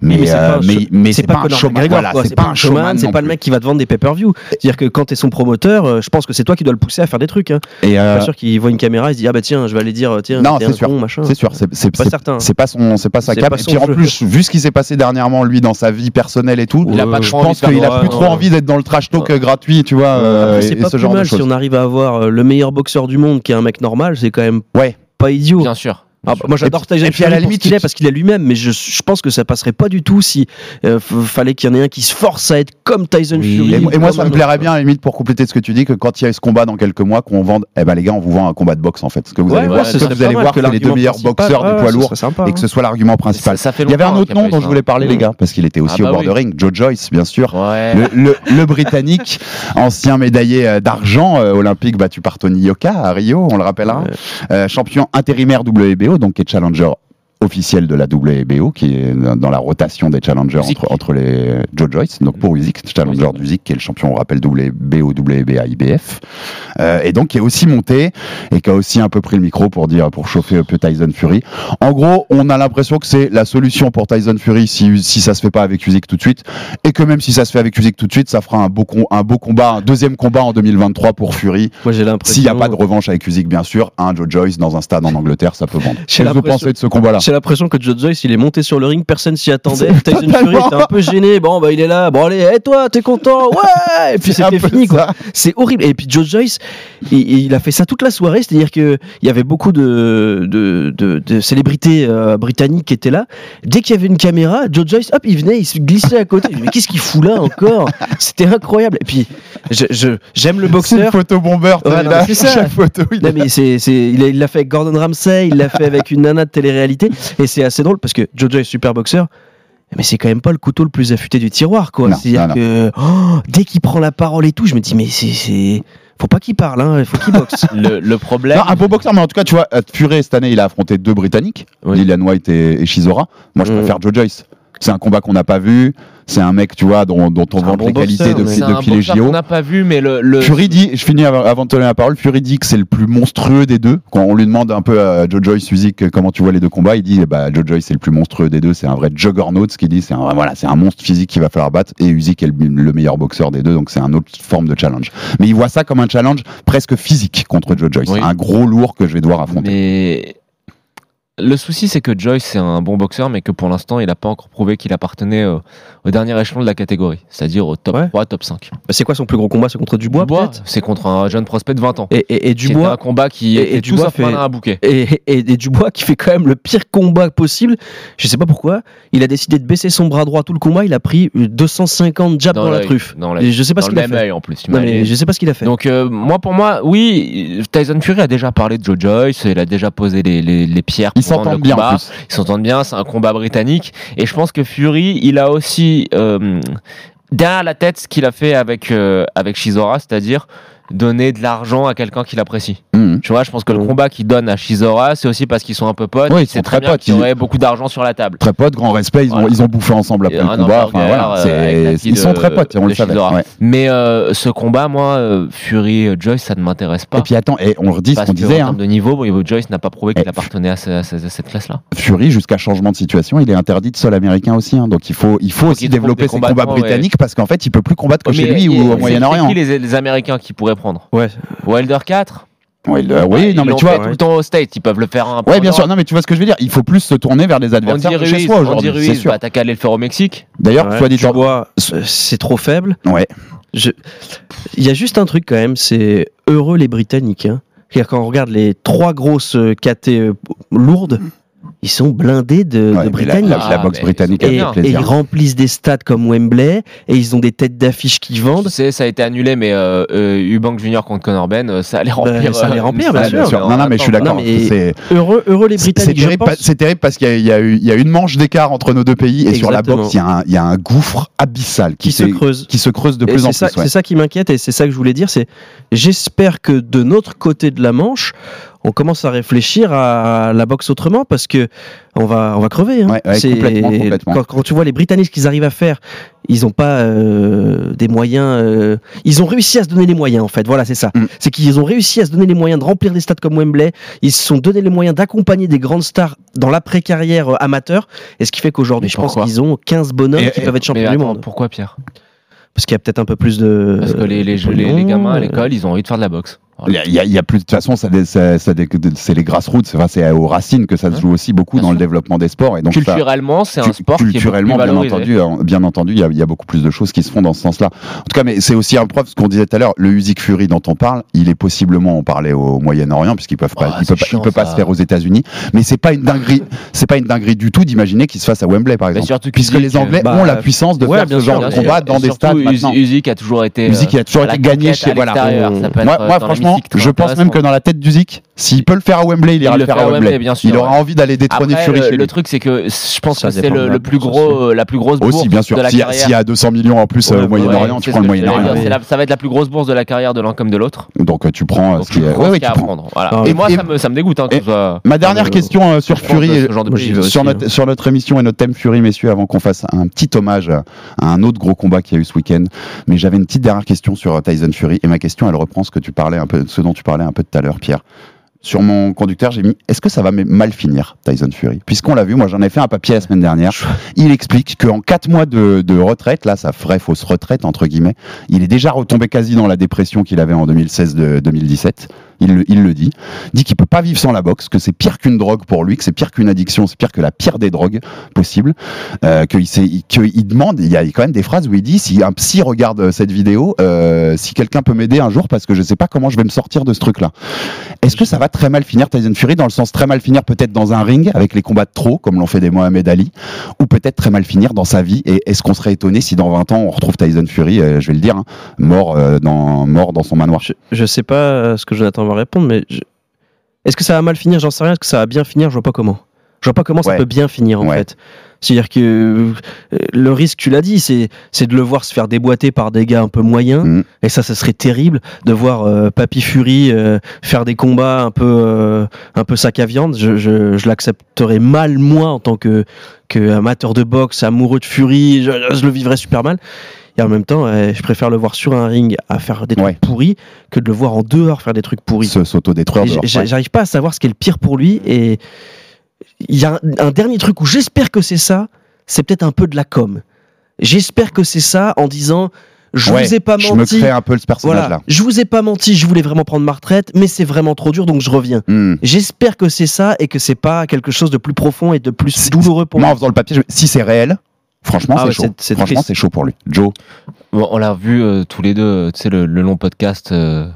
Mais, mais c'est euh, pas un mais, show- mais c'est pas, un Conor showman. Voilà, c'est pas un showman. c'est pas le mec qui va te vendre des pay-per-view. C'est-à-dire que quand t'es son promoteur, euh, je pense que c'est toi qui dois le pousser à faire des trucs. Hein. Et, Je suis euh, pas sûr qu'il voit une caméra, il se dit ah bah tiens, je vais aller dire tiens, c'est un sûr. C'est sûr, c'est Pas certain. c'est pas son, c'est pas sa cap. Et puis en jeu. plus, vu ce qui s'est passé dernièrement, lui, dans sa vie personnelle et tout, Il a pas je pense qu'il a plus trop ouais. envie d'être dans le trash talk gratuit, tu vois, euh, c'est pas ce plus genre de mal si on arrive à avoir le meilleur boxeur du monde qui est un mec normal, c'est quand même Ouais. pas idiot. Bien sûr. Ah, bah, moi j'adore Tyson et puis, à la limite, qu'il est parce qu'il est lui-même, mais je, je pense que ça passerait pas du tout si euh, fallait qu'il y en ait un qui se force à être comme Tyson Fury. Et, moi- et moi, comme ça me plairait bien, à la limite, pour compléter ce que tu dis, que quand il y a ce combat dans quelques mois, qu'on vende, eh ben les gars, on vous vend un combat de boxe en fait. Ce que vous Ouais, allez ouais, voir, ce que vous allez voir que que les deux meilleurs boxeurs ouais, du poids lourd et que hein. ce soit l'argument principal. Ça- ça fait il y avait un longtemps autre nom dont je voulais parler, les gars, parce qu'il était aussi Ah bah au bord de oui. ring. Joe Joyce, bien sûr. Le, britannique, ancien médaillé euh, d'argent euh, olympique battu par Tony Yoka à Rio, on le rappellera. Euh, champion intérimaire WBO, donc qui est challenger officiel de la WBO, qui est dans la rotation des challengers entre, entre les Joe Joyce, donc pour Usyk, challenger d'Usyk, qui est le champion, on rappelle, WBO, WBA, IBF, euh, et donc qui est aussi monté et qui a aussi un peu pris le micro pour dire, pour chauffer un peu Tyson Fury. En gros, on a l'impression que c'est la solution pour Tyson Fury si, si ça se fait pas avec Usyk tout de suite, et que même si ça se fait avec Usyk tout de suite, ça fera un beau, com- un beau combat, un deuxième combat en 2023 pour Fury. Moi j'ai l'impression. S'il n'y a pas de revanche avec Usyk, bien sûr, un Joe Joyce dans un stade en Angleterre, ça peut vendre. Qu'est-ce que vous pensez de ce combat-là? J'ai l'impression que Joe Joyce il est monté sur le ring, personne s'y attendait. Tyson Fury était un peu gêné. Bon bah il est là. Bon allez, et toi t'es content Ouais. Et puis c'était fini quoi. C'est horrible. Et puis Joe Joyce, il, il a fait ça toute la soirée, c'est-à-dire que il y avait beaucoup de, de, de, de célébrités euh, britanniques qui étaient là. Dès qu'il y avait une caméra, Joe Joyce, hop, il venait, il se glissait à côté. Mais qu'est-ce qu'il fout là encore? C'était incroyable. Et puis je- je- j'aime le C'est une boxeur. Ouais, non, là, c'est ça. chaque photo. il Non, mais a- il l'a fait avec Gordon Ramsay, il l'a fait avec une nana de télé-réalité, et c'est assez drôle parce que Jojo est super boxeur, mais c'est quand même pas le couteau le plus affûté du tiroir, quoi. C'est-à-dire que oh, dès qu'il prend la parole et tout, je me dis, mais c'est, faut pas qu'il parle, hein, il faut qu'il boxe. Le, le problème. Non, un beau boxeur, mais en tout cas, tu vois, euh, Fury, cette année, il a affronté deux Britanniques, Oui. Lilian White et, et Shizora. Moi, je Mm. préfère Joe Joyce. C'est un combat qu'on n'a pas vu. C'est un mec, tu vois, dont, dont on vante bon les qualités depuis, un depuis les JO. qu'on n'a pas vu, mais le. le- Fury dit, je finis avant, de te donner la parole, Fury dit que c'est le plus monstrueux des deux. Quand on lui demande un peu à Joe Joyce, comment tu vois les deux combats, il dit, eh bah, Joe Joyce c'est le plus monstrueux des deux, c'est un vrai juggernaut, ce qu'il dit, c'est un, voilà, c'est un monstre physique qu'il va falloir battre, et Usyk est le, le meilleur boxeur des deux, donc c'est une autre forme de challenge. Mais il voit ça comme un challenge presque physique contre Joe Joyce, Oui. un gros lourd que je vais devoir affronter. Mais le souci, c'est que Joyce, c'est un bon boxeur, mais que pour l'instant, il n'a pas encore prouvé qu'il appartenait euh, au dernier échelon de la catégorie, c'est-à-dire au top Ouais. 3, top 5. c'est quoi son plus gros combat? C'est contre Dubois, peut-être? c'est contre un jeune prospect de 20 ans. et, et, et C'était un Dubois. combat qui et- Dubois fait- à bouquet. Et, Dubois qui fait quand même le pire combat possible. Je sais pas pourquoi. Il a décidé de baisser son bras droit tout le combat. Il a pris 250 jabs dans, la truffe. Dans l'œil. je sais pas Dans ce qu'il a fait. en plus. Non, mais je sais pas ce qu'il a fait. Donc euh, moi pour moi oui Tyson Fury a déjà parlé de Joe Joyce il a déjà posé les, les, les pierres s'entendent bien en combat. plus. ils s'entendent bien c'est un combat britannique et je pense que Fury il a aussi euh, derrière la tête ce qu'il a fait avec euh, avec Shizora c'est-à-dire donner de l'argent à quelqu'un qu'il apprécie Mhm. tu vois je pense que le Mhm. combat qu'il donne à Shizora c'est aussi parce qu'ils sont un peu potes Oui, ils c'est sont très très potes, ils- aurait beaucoup d'argent sur la table Très potes, grand respect, ils ont, ils ont bouffé ensemble après le un combat. hamburger, Enfin, voilà, euh, ils sont très potes, on le savait. Ouais. mais euh, ce combat moi euh, Fury euh, Joyce ça ne m'intéresse pas Et puis attends, et on redit ce qu'on disait, en hein, termes de niveau, bon, Joyce n'a pas prouvé qu'il appartenait à, ce- à ce- à cette classe-là. Fury, jusqu'à changement de situation, il est interdit de sol américain aussi. hein. donc il faut, il faut aussi développer ses combats britanniques parce qu'en fait, il peut plus combattre que chez lui ou au Moyen-Orient. Les Américains qui pourraient prendre Ouais. Wilder 4 Ouais, le- oui, Ils non, mais tu vois. tout le temps au State, ils peuvent le faire un peu. Ouais, en bien sûr. Non, mais tu vois ce que je veux dire. Il faut plus se tourner vers les adversaires Andy de chez Ruiz, soi Andy aujourd'hui. C'est Ruiz, sûr. bah, t'as qu'à aller le faire au Mexique. D'ailleurs, Ouais, soit dit euh, c'est trop faible. Ouais. Je- Il y a juste un truc quand même, c'est heureux les Britanniques. Hein. C'est-à-dire quand on regarde les trois grosses euh, KT euh, lourdes, ils sont blindés de, Ouais, de mais la- Britanniques. la, la Ah, boxe mais britannique c'est a et, fait et ils remplissent des stades comme Wembley et ils ont des têtes d'affiche qui Tu vendent. sais, ça a été annulé, mais euh, euh, Eubank Junior contre Conor Ben, euh, ça allait remplir. ça allait euh, remplir, bien sûr. Non, non, mais je suis d'accord. Heureux, heureux les Britanniques. c'est terrible parce qu'il y, a- y y une manche d'écart entre nos deux pays et sur la boxe, il y, a un- il y a un gouffre abyssal qui, qui se creuse. qui se creuse de Et plus en ça, plus. ouais. c'est ça qui m'inquiète et c'est ça que je voulais dire. C'est j'espère que de notre côté de la Manche, on commence à réfléchir à la boxe autrement parce que on va on va crever. hein. Ouais, ouais, C'est- complètement, complètement. Quand, quand tu vois les Britanniques ce qu'ils arrivent à faire, ils n'ont pas euh, des moyens. euh, ils ont réussi à se donner les moyens en fait. Voilà, c'est ça. Mm. C'est qu'ils ont réussi à se donner les moyens de remplir des stades comme Wembley. Ils se sont donné les moyens d'accompagner des grandes stars dans l'après-carrière euh, amateur. Et ce qui fait qu'aujourd'hui, je pense qu'ils ont 15 bonhommes Et- qui et- peuvent être champions du monde. pourquoi Pierre? Parce qu'il y a peut-être un peu plus de. Parce que les, les, les, les gamins à l'école, ils ont envie de faire de la boxe. Il y a, il y a- plus de toute façon, ça, ça- ça c'est les grassroots, c'est enfin, c'est aux racines que ça se joue aussi beaucoup dans le développement des sports. Et donc Culturellement, c'est un sport qui est beaucoup culturellement, plus bien valorisé. entendu, euh, bien entendu, il y, a- il y a beaucoup plus de choses qui se font dans ce sens-là. En tout cas, mais c'est aussi un preuve ce qu'on disait tout à l'heure. Le Usyk Fury dont on parle, il est possiblement, on parlait au Moyen-Orient, puisqu'ils peuvent pas, Oh, il peut pas, il peut pas se faire aux États-Unis. Mais c'est pas une dinguerie, c'est pas une dinguerie du tout d'imaginer qu'il se fasse à Wembley, par exemple. surtout Puisque les Anglais bah, ont la puissance de ouais, faire ce genre de combat dans des stades Us- maintenant. Usyk a toujours été. Euh, a toujours la été gagné chez voilà. Moi, euh, dans franchement, je pense même que dans la tête d'Usyk, s'il peut le faire à Wembley, il ira Il le le faire à Wembley. Wembley, bien sûr, il aura ouais. envie d'aller détrôner Après, Fury le, chez le lui. truc, c'est que je pense Ça que c'est le, plus bourse gros, la plus grosse bourse Aussi, bien sûr. de la S'il y, a- carrière. s'il y a 200 millions en plus Ouais, euh, au ouais, Moyen-Orient, Ouais, tu prends le Moyen-Orient. Ça va être la plus grosse bourse de la carrière de l'un comme de l'autre. Donc euh, tu prends euh, Donc ce qui est. à prendre. Ah, Et moi, ça me, dégoûte hein. Ma dernière Euh, question euh, sur Fury, sur, notre, hein. sur notre émission et notre thème Fury, messieurs, avant qu'on fasse un petit hommage à un autre gros combat qu'il y a eu ce week-end. Mais j'avais une petite dernière question sur euh, Tyson Fury, et ma question, elle reprend ce que tu parlais un peu, ce dont tu parlais un peu tout à l'heure, Pierre. Sur mon conducteur, j'ai mis est-ce que ça va mal finir, Tyson Fury? Puisqu'on l'a vu, moi j'en ai fait un papier la semaine dernière. Il explique qu'en 4 mois de, de retraite, là, sa vraie fausse retraite, entre guillemets, il est déjà retombé quasi dans la dépression qu'il avait en 2016-2017. Il le, il dit. Dit qu'il peut pas vivre sans la boxe, que c'est pire qu'une drogue pour lui, que c'est pire qu'une addiction, c'est pire que la pire des drogues possibles. Euh, qu'il demande, il y a quand même des phrases où il dit si un psy regarde cette vidéo, euh, si quelqu'un peut m'aider un jour parce que je sais pas comment je vais me sortir de ce truc-là. Est-ce que ça va très mal finir Tyson Fury dans le sens très mal finir peut-être dans un ring avec les combats de trop comme l'ont fait des Mohamed Ali ou peut-être très mal finir dans sa vie? Et est-ce qu'on serait étonné si dans 20 ans on retrouve Tyson Fury, euh, je vais le dire, hein, mort euh, dans mort dans son manoir? Je, je sais pas ce que Jonathan va répondre, mais je- est-ce que ça va mal finir? J'en sais rien. Est-ce que ça va bien finir? Je vois pas comment. Je vois pas comment ça peut bien finir en Ouais. fait. C'est-à-dire que euh, le risque, tu l'as dit, c'est c'est de le voir se faire déboîter par des gars un peu moyens. Mhm. Et ça, ça serait terrible de voir euh, Papy Fury euh, faire des combats un peu euh, un peu sac à viande. Je, je, je l'accepterais mal moi en tant que que amateur de boxe, amoureux de Fury. Je, je le vivrais super mal. Et en même temps, euh, je préfère le voir sur un ring à faire des trucs Ouais. pourris que de le voir en dehors faire des trucs pourris. Se s'autodétruire. J'arrive pas à savoir ce qui est le pire pour lui. Et il y a un, un dernier truc où j'espère que c'est ça, c'est peut-être un peu de la com. J'espère que c'est ça en disant je Ouais, vous ai pas je me menti. crée un peu ce personnage-là. Voilà, je vous ai pas menti, je voulais vraiment prendre ma retraite, mais c'est vraiment trop dur, donc je reviens. Hmm. J'espère que c'est ça et que c'est pas quelque chose de plus profond et de plus douloureux pour Moi, en moi. faisant le papier, je- si c'est réel, franchement, Ah c'est ouais, chaud. Franchement, c'est chaud pour lui. Joe, Bon, on l'a vu euh, tous les deux, tu sais, le, le long podcast euh,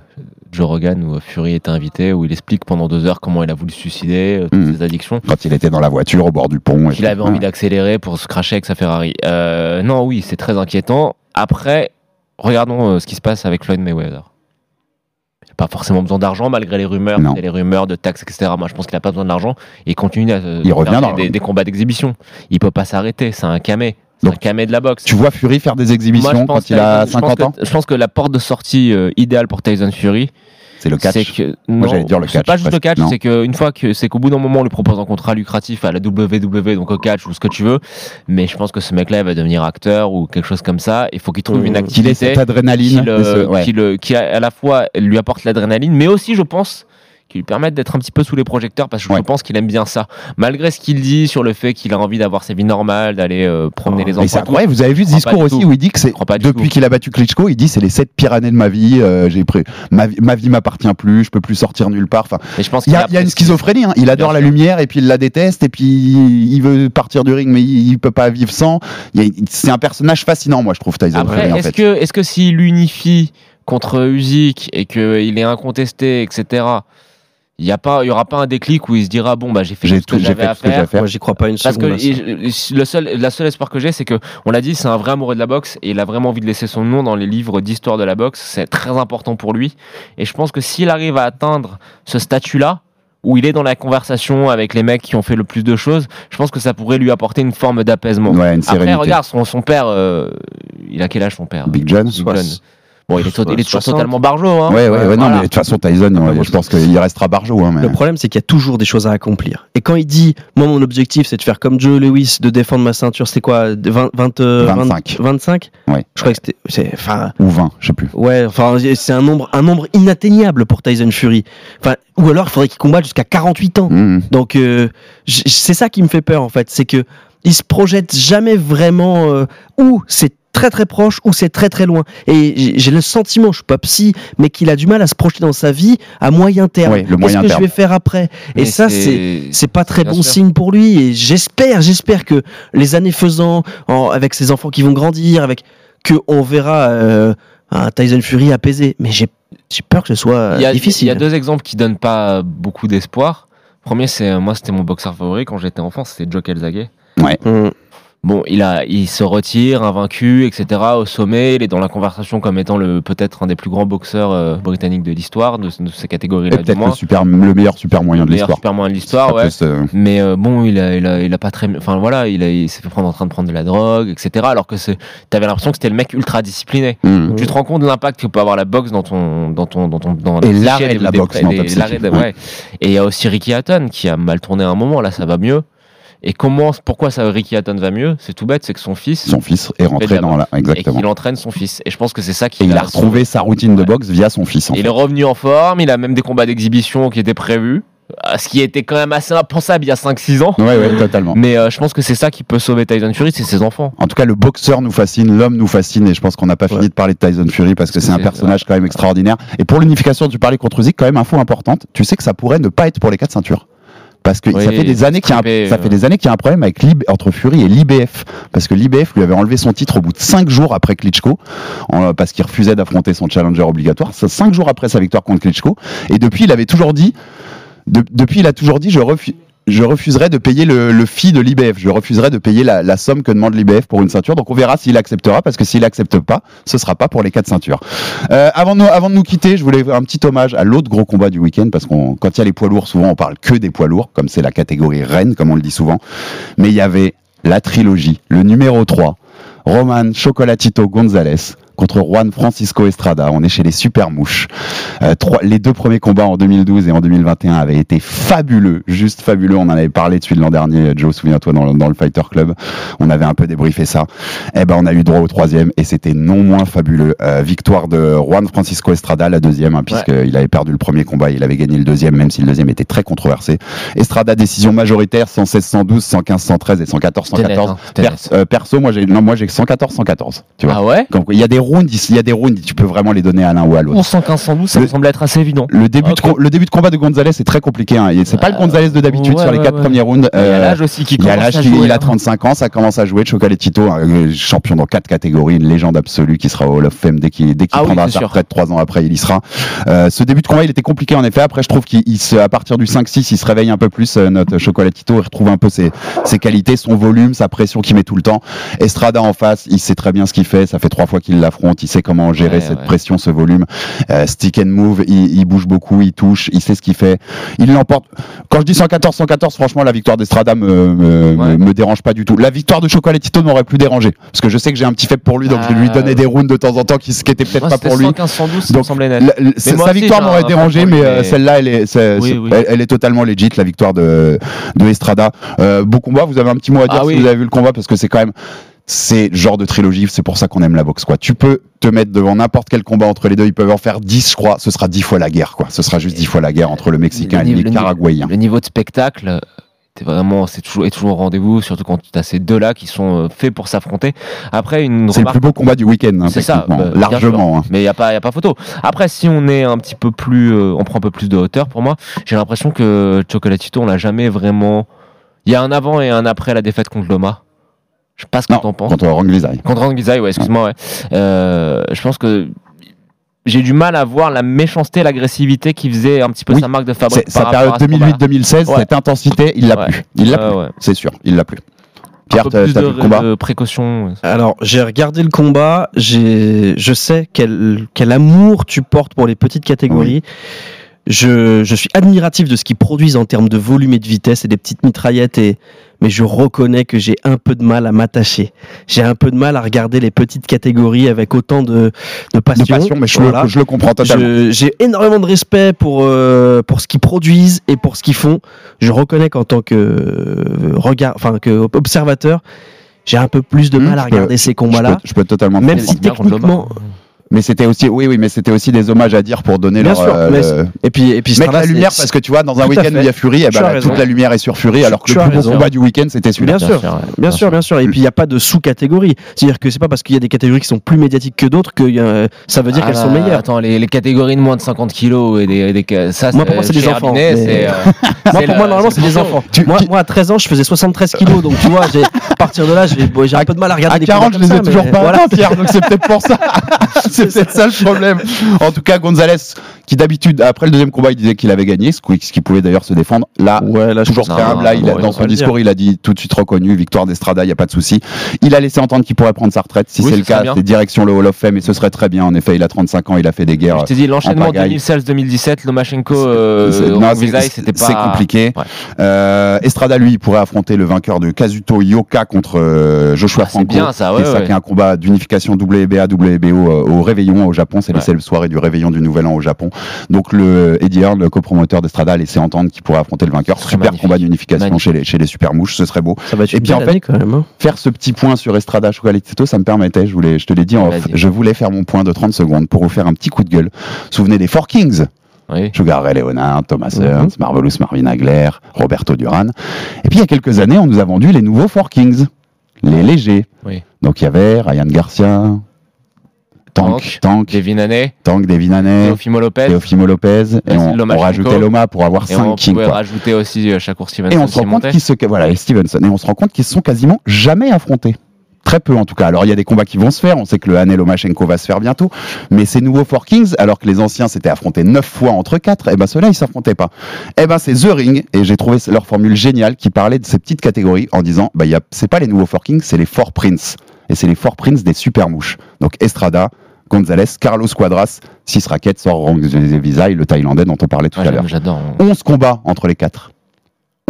Joe Rogan où euh, Fury était invité, où il explique pendant deux heures comment il a voulu se suicider, euh, toutes Mhm. ses addictions. quand il était dans la voiture au bord du pont. qu'il avait envie d'accélérer pour se cracher avec sa Ferrari. Non, oui, c'est très inquiétant. Après, regardons ce qui se passe avec Floyd Mayweather. N'a pas forcément besoin d'argent malgré les rumeurs, Non. les rumeurs de taxes, etc. Moi, je pense qu'il n'a pas besoin de l'argent et il continue à euh, Il faire des, combats d'exhibition. Il peut pas s'arrêter, c'est un camé. C'est Donc, un camé de la boxe. Tu vois Fury faire des exhibitions Moi, quand il a Tyson- je pense 50 que- ans? Je pense que la porte de sortie euh, idéale pour Tyson Fury, C'est le c'est catch. que Moi, non, j'allais dire le c'est catch, pas juste le catch, c'est qu'une fois que c'est qu'au bout d'un moment on lui propose un contrat lucratif à la WWE donc au catch ou ce que tu veux, mais je pense que ce mec-là il va devenir acteur ou quelque chose comme ça. Il faut qu'il trouve une Mmh. Qu'il ait activité cette adrénaline. qui, le- et ce- ouais. qui, le- qui à à la fois lui apporte l'adrénaline, mais aussi je pense qui lui permettent d'être un petit peu sous les projecteurs parce que Ouais. je pense qu'il aime bien ça. Malgré ce qu'il dit sur le fait qu'il a envie d'avoir sa vie normale, d'aller euh, promener les Et enfants. incroyable, vous avez vu ce discours aussi tout. où il dit que c'est depuis qu'il a battu Klitschko, il dit c'est les sept pires années de ma vie, euh, j'ai pris ma, vie- ma vie m'appartient plus, je peux plus sortir nulle part. Enfin, Et je pense il y a, il y a une schizophrénie. hein. Il adore la sûr. lumière et puis il la déteste et puis il veut partir du ring mais il, il peut pas vivre sans. C'est un personnage fascinant, moi je trouve Tyson Après, en est-ce fait. que, est-ce que s'il unifie contre Usyk et qu'il est incontesté, etc., il y a pas, il y aura pas un déclic où il se dira bon bah j'ai fait tout ce que j'ai j'avais fait à que faire. faire. Moi, j'y crois pas une Parce que seconde. à ça. il- le seul, la seule espoir que j'ai, c'est que on l'a dit, c'est un vrai amoureux de la boxe et il a vraiment envie de laisser son nom dans les livres d'histoire de la boxe. C'est très important pour lui. Et je pense que s'il arrive à atteindre ce statut-là, où il est dans la conversation avec les mecs qui ont fait le plus de choses, je pense que ça pourrait lui apporter une forme d'apaisement. Ouais, Après, sérénité. regarde, son, son père, euh, il a quel âge son père? Big John. Big John. Bon, il est, to- il est toujours 60. totalement barjot. Hein. Ouais, ouais, ouais, non, mais de toute façon, Tyson, ouais, je pense qu'il restera barjot. Hein, mais... Le problème, c'est qu'il y a toujours des choses à accomplir. Et quand il dit, moi, mon objectif, c'est de faire comme Joe Lewis, de défendre ma ceinture, c'était quoi 20, 20, euh, 25. 25 Ouais. Je crois que c'était. c'est- Enfin, Ou 20, je sais plus. ouais, enfin, c'est un nombre, un nombre inatteignable pour Tyson Fury. Enfin, ou alors, il faudrait qu'il combatte jusqu'à 48 ans. Mhm. Donc, euh, c'est ça qui me fait peur, en fait. C'est que il se projette jamais vraiment euh, où c'est très très proche ou c'est très très loin. Et j'ai- le sentiment, je suis pas psy, mais qu'il a du mal à se projeter dans sa vie à moyen terme. Oui, le Qu'est-ce que terme. je vais faire après? Et Mais ça, c'est c'est pas très bien bon sûr. signe pour lui. Et j'espère, j'espère que les années faisant, en- avec ses enfants qui vont grandir, avec que on verra euh, un Tyson Fury apaisé. Mais j'ai j'ai peur que ce soit Il y, a, difficile. il y a deux exemples qui donnent pas beaucoup d'espoir. Premier, c'est euh, moi, c'était mon boxeur favori quand j'étais enfant, c'était Joe Calzaghe. Ouais. Hum. Bon, il a, il se retire, invaincu, etc. Au sommet, il est dans la conversation comme étant le peut-être un des plus grands boxeurs euh, britanniques de l'histoire de, de ces catégories-là, peut-être le, super, le meilleur super moyen Le de meilleur l'histoire. super moyen de l'histoire, ouais. Mais euh, bon, il a, il a, il a pas très, enfin voilà, il, a, il s'est fait prendre en train de prendre de la drogue, etc. Alors que t'avais l'impression que c'était le mec ultra discipliné. Hmm. Tu te rends compte de l'impact que peut avoir la boxe dans ton, dans ton, dans ton, dans Et l'arrêt des- de la des- boxe des- dans ta l'arrêt psyché, de- ouais. ouais. Et il y a aussi Ricky Hatton qui a mal tourné à un moment. Là, ça va mieux. Et comment, pourquoi ça, Ricky Hatton va mieux? C'est tout bête, c'est que son fils, Son fils est rentré dans la. boxe. et Exactement. qu'il entraîne son fils. Et je pense que c'est ça qui Et il a retrouvé sa routine de boxe via son fils. en il fait. est revenu en forme, il a même des combats d'exhibition qui étaient prévus. euh, Ce qui était quand même assez impensable il y a 5-6 ans. Ouais, ouais, totalement. Mais euh, je pense que c'est ça qui peut sauver Tyson Fury, c'est ses enfants. En tout cas, le boxeur nous fascine, l'homme nous fascine, et je pense qu'on n'a pas fini de parler de Tyson Fury parce que c'est un personnage quand même extraordinaire. Et pour l'unification, tu parlais contre Usyk, quand même info importante. Tu sais que ça pourrait ne pas être pour les quatre ceintures. Parce que Oui, ça fait des années qu'il y a un, ça euh. fait des années qu'il y a un problème avec l'IB entre Fury et l'IBF parce que l'IBF lui avait enlevé son titre au bout de cinq jours après Klitschko en- parce qu'il refusait d'affronter son challenger obligatoire. C'est cinq jours après sa victoire contre Klitschko et depuis il avait toujours dit de- depuis il a toujours dit je refuse je refuserai de payer le, le fee de l'IBF. Je refuserai de payer la, somme que demande l'IBF pour une ceinture. Donc on verra s'il acceptera, parce que s'il accepte pas, ce sera pas pour les quatre ceintures. Euh, avant, de nous, avant de nous quitter, je voulais faire un petit hommage à l'autre gros combat du week-end, parce qu'on quand il y a les poids lourds, souvent on parle que des poids lourds, comme c'est la catégorie reine, comme on le dit souvent. Mais il y avait la trilogie, le numéro 3, Roman Chocolatito Gonzalez contre Juan Francisco Estrada. On est chez les super mouches. Euh, trois- les deux premiers combats en 2012 et en 2021 avaient été fabuleux, juste fabuleux. On en avait parlé de celui de l'an dernier, Joe, souviens-toi, dans, le- dans le Fighter Club. On avait un peu débriefé ça. Eh ben, on a eu droit au troisième et c'était non moins fabuleux. Euh, victoire de Juan Francisco Estrada, la deuxième, hein, puisqu'il avait perdu le premier combat, il avait gagné le deuxième, même si le deuxième était très controversé. Estrada, décision majoritaire, 116, 112, 115, 113 et 114, C'était net, 114. hein, Per- euh, perso, moi j'ai, non, moi j'ai 114, 114. Tu vois. Ah ouais? Il y a des rounds, il y a des rounds, tu peux vraiment les donner à l'un ou à l'autre. 11, 115, 112, ça me semble être assez évident. Le début, de, com- le début de combat de Gonzalez est très compliqué. Hein. C'est pas le Gonzalez de d'habitude Ouais, sur les ouais, quatre ouais. premiers rounds. Il y a Euh, l'âge aussi qui il a commence à qui- jouer, il a hein. 35 ans, ça commence à jouer. Chocolatito, un euh, champion dans quatre catégories, une légende absolue qui sera au Hall of Fame dès qu'il dès qu'il Ah oui, prendra c'est sa sûr. retraite trois ans après, il y sera. Euh, ce début de combat, il était compliqué en effet. Après, je trouve qu'il il se, à partir du 5-6, il se réveille un peu plus. euh, notre Chocolatito, il retrouve un peu ses, ses qualités, son volume, sa pression qu'il met tout le temps. Estrada en face, il sait très bien ce qu'il fait. Ça fait trois fois qu'il l'affronte. Il sait comment gérer Ouais, cette ouais. pression, ce volume. Euh, stick and move, il, il bouge beaucoup, il touche, il sait ce qu'il fait. Il l'emporte. Quand je dis 114-114, franchement, la victoire d'Estrada me, me, Ouais. me, me dérange pas du tout. La victoire de Chocolatito m'aurait plus dérangé. Parce que je sais que j'ai un petit faible pour lui, donc je lui Ah, donnais des rounds de temps en temps qui, qui étaient peut-être pas pour lui. 115, 112, ça me Donc, net. La, sa aussi, victoire m'aurait dérangé, mais euh, mais- celle-là, elle est, c'est- Oui, c'est- oui. Elle, elle est totalement legit, la victoire de, de Estrada. Euh, beau combat, vous avez un petit mot à dire Ah si oui. vous avez vu le combat, parce que c'est quand même, c'est genre de trilogie, c'est pour ça qu'on aime la boxe, quoi. Tu peux te mettre devant n'importe quel combat entre les deux, ils peuvent en faire 10, je crois, ce sera 10 fois la guerre, quoi. Ce sera juste 10 fois la guerre entre le Mexicain Le et le Nicaraguayen. Le niveau de spectacle, t'es vraiment, c'est toujours, est toujours au rendez-vous, surtout quand tu as ces deux-là qui sont euh, faits pour s'affronter. Après, une C'est le plus beau combat du week-end, hein, C'est ça, bah, largement. hein. Mais il n'y a, pas- y a pas photo. Après, si on est un petit peu plus. euh, on prend un peu plus de hauteur, pour moi, j'ai l'impression que Chocolatito, on l'a jamais vraiment. Il y a un avant et un après la défaite contre Loma. Je sais pas ce que Non, t'en penses. contre Ranglizai. Contre Anguizai, ouais, excuse-moi, ouais. Euh, je pense que. J'ai du mal à voir la méchanceté, l'agressivité qui faisait un petit peu Oui, sa marque de fabrique. Sa période à ce combat-là. 2008-2016, Ouais. cette intensité, il l'a Ouais. plus. Il l'a Ouais, plus, ouais. c'est sûr, il l'a plus. Pierre, t'as plus t'as de, vu le combat de précaution. Alors, j'ai regardé le combat, j'ai, je sais quel, quel amour tu portes pour les petites catégories. Je, je suis admiratif de ce qu'ils produisent en termes de volume et de vitesse et des petites mitraillettes, et, mais je reconnais que j'ai un peu de mal à m'attacher. J'ai un peu de mal à regarder les petites catégories avec autant de, de de passion. passion, mais je, Voilà. le, je le comprends totalement. Je- J'ai énormément de respect pour, euh, pour ce qu'ils produisent et pour ce qu'ils font. Je reconnais qu'en tant que, euh, regard, enfin, que observateur, j'ai un peu plus de Mmh, mal à je peux- regarder ces Je combats-là. peux, je peux totalement Même si techniquement, Mais c'était aussi, oui, oui, mais c'était aussi des hommages à dire pour donner Bien leur. sûr. euh, mais le- c'est- Et puis, et puis Mettre la lumière parce que tu vois, dans un week-end où il y a. Fury, eh ben, là, toute la lumière est sur Fury, alors que le plus combat du week-end, c'était celui-là. Bien sûr, sûr, ouais. bien Bien sûr, bien sûr. Et puis il n'y a pas de sous-catégorie. C'est-à-dire que c'est pas parce qu'il y a des catégories qui sont plus médiatiques que d'autres que euh, ça veut dire Ah qu'elles sont meilleures. Attends, les, les catégories de moins de 50 kilos et des, des ça, Moi, pour moi, c'est des enfants, mais- euh, Moi, pour moi, normalement, c'est des enfants. Moi, moi, à 13 ans, je faisais 73 kilos. Donc, tu vois, à partir de là, j'ai un peu de mal à regarder À des 40, je les ai toujours pas voilà. Pierre, donc c'est peut-être pour ça. c'est peut-être ça le problème. En tout cas, Gonzalez, qui d'habitude, après le deuxième combat, il disait qu'il avait gagné, ce qui pouvait d'ailleurs se défendre. Là, Ouais, là, toujours très humble. Là, il a- non, dans on son discours, il a dit tout de suite reconnu, victoire d'Estrada, il n'y a pas de souci. Il a laissé entendre qu'il pourrait prendre sa retraite. Si Oui, c'est ce le cas, c'est direction le Hall of Fame et ce serait très bien. En effet, il a 35 ans, il a fait des guerres. Je t'ai dit, l'enchaînement pagaille. 2016-2017, Lomachenko, euh, C'est- c'est- c'était pas. C'est compliqué. Ouais. Euh, Estrada, lui, il pourrait affronter le vainqueur de Kazuto Yoka contre euh, Joshua Ah, c'est Franco. bien, ça, ouais, et ça qui est un combat d'unification WBA, WBO euh, au Réveillon au Japon. C'est Ouais. les soirée du Réveillon du Nouvel An au Japon. Donc le Eddie Hearn, le copromoteur d'Estrada, a laissé entendre qu'il pourrait affronter le vainqueur. Super magnifique. combat d'unification Magnifique. chez les, chez les super mouches, ce serait beau. Ça va être Et puis, en fait, quand même. hein. Faire ce petit point sur Estrada Chocolatito, ça me permettait, je, voulais, je te l'ai dit en off, je voulais faire mon point de 30 secondes pour vous faire un petit coup de gueule. Souvenez des Four Kings Oui. Sugar Ray Leonard, Thomas Mhm. Hearns, Marvelous Marvin Hagler, Roberto Duran. Et puis il y a quelques années, on nous a vendu les nouveaux Four Kings, les légers. Oui. Donc il y avait Ryan Garcia, Tank, Tank, Kevin Haney, Tank, Devin Haney, Teofimo Lopez. Teofimo Lopez, et on, on rajoutait Loma pour avoir Et 5 on kings. rajouter aussi euh, Shakur Stevenson. Et on se rend compte qu'ils se, voilà, et Stevenson, et on se rend compte qu'ils se sont quasiment jamais affrontés. Très peu en tout cas. Alors il y a des combats qui vont se faire. On sait que le Hanel Lomachenko va se faire bientôt. Mais ces nouveaux Four Kings, alors que les anciens s'étaient affrontés neuf fois entre quatre, et ben ceux-là ils s'affrontaient pas. Et ben c'est The Ring et j'ai trouvé leur formule géniale qui parlait de ces petites catégories en disant bah il y a c'est pas les nouveaux Four Kings, c'est les Four Prince et c'est les Four Prince des super mouches. Donc Estrada, Gonzalez, Carlos Quadras, 6 raquettes, Sor Visay, le Thaïlandais dont on parlait tout Ah, à l'heure. J'adore. 11 combats entre les quatre.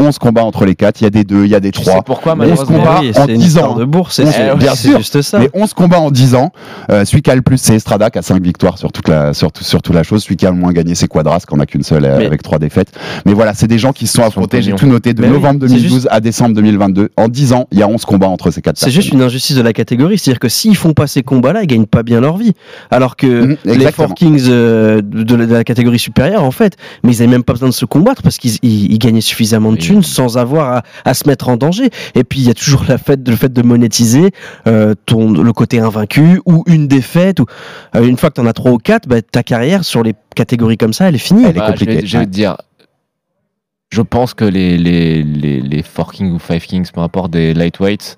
11 combats entre les quatre, il y a des deux, il y a des Tu trois. sais pourquoi, 11 malheureusement combats Oui, en c'est une 10 histoire ans. de bourse, c'est On- c'est- bien c'est sûr. juste ça. Mais 11 combats en 10 ans. Euh, celui qui a le plus, c'est Estrada, qui a 5 victoires sur toute la, sur, tout- sur toute la chose. Celui qui a le moins gagné, c'est Quadras, qui en a qu'une seule euh, Mais- avec 3 défaites. Mais voilà, c'est des gens qui se sont affrontés. J'ai tout noté de Mais novembre c'est 2012 à décembre 2022. En 10 ans, il y a 11 combats entre ces quatre C'est juste une injustice de la catégorie, c'est-à-dire que s'ils font pas ces combats-là, ils gagnent pas bien leur vie. Alors que Mhm, les exactement. Four Kings euh, de, la, de la catégorie supérieure, en fait, mais ils avaient même pas besoin de se combattre parce qu'ils ils- ils gagnaient suffisamment de Sans avoir à, à se mettre en danger. Et puis il y a toujours la fête, le fait de monétiser euh, ton le côté invaincu ou une défaite ou euh, une fois que tu en as trois ou quatre, bah, ta carrière sur les catégories comme ça, elle est finie. Elle est Bah, je vais- compliquée, Je vais te dire. Je pense que les, les, les, les 4 Kings ou 5 Kings, peu importe, des lightweights,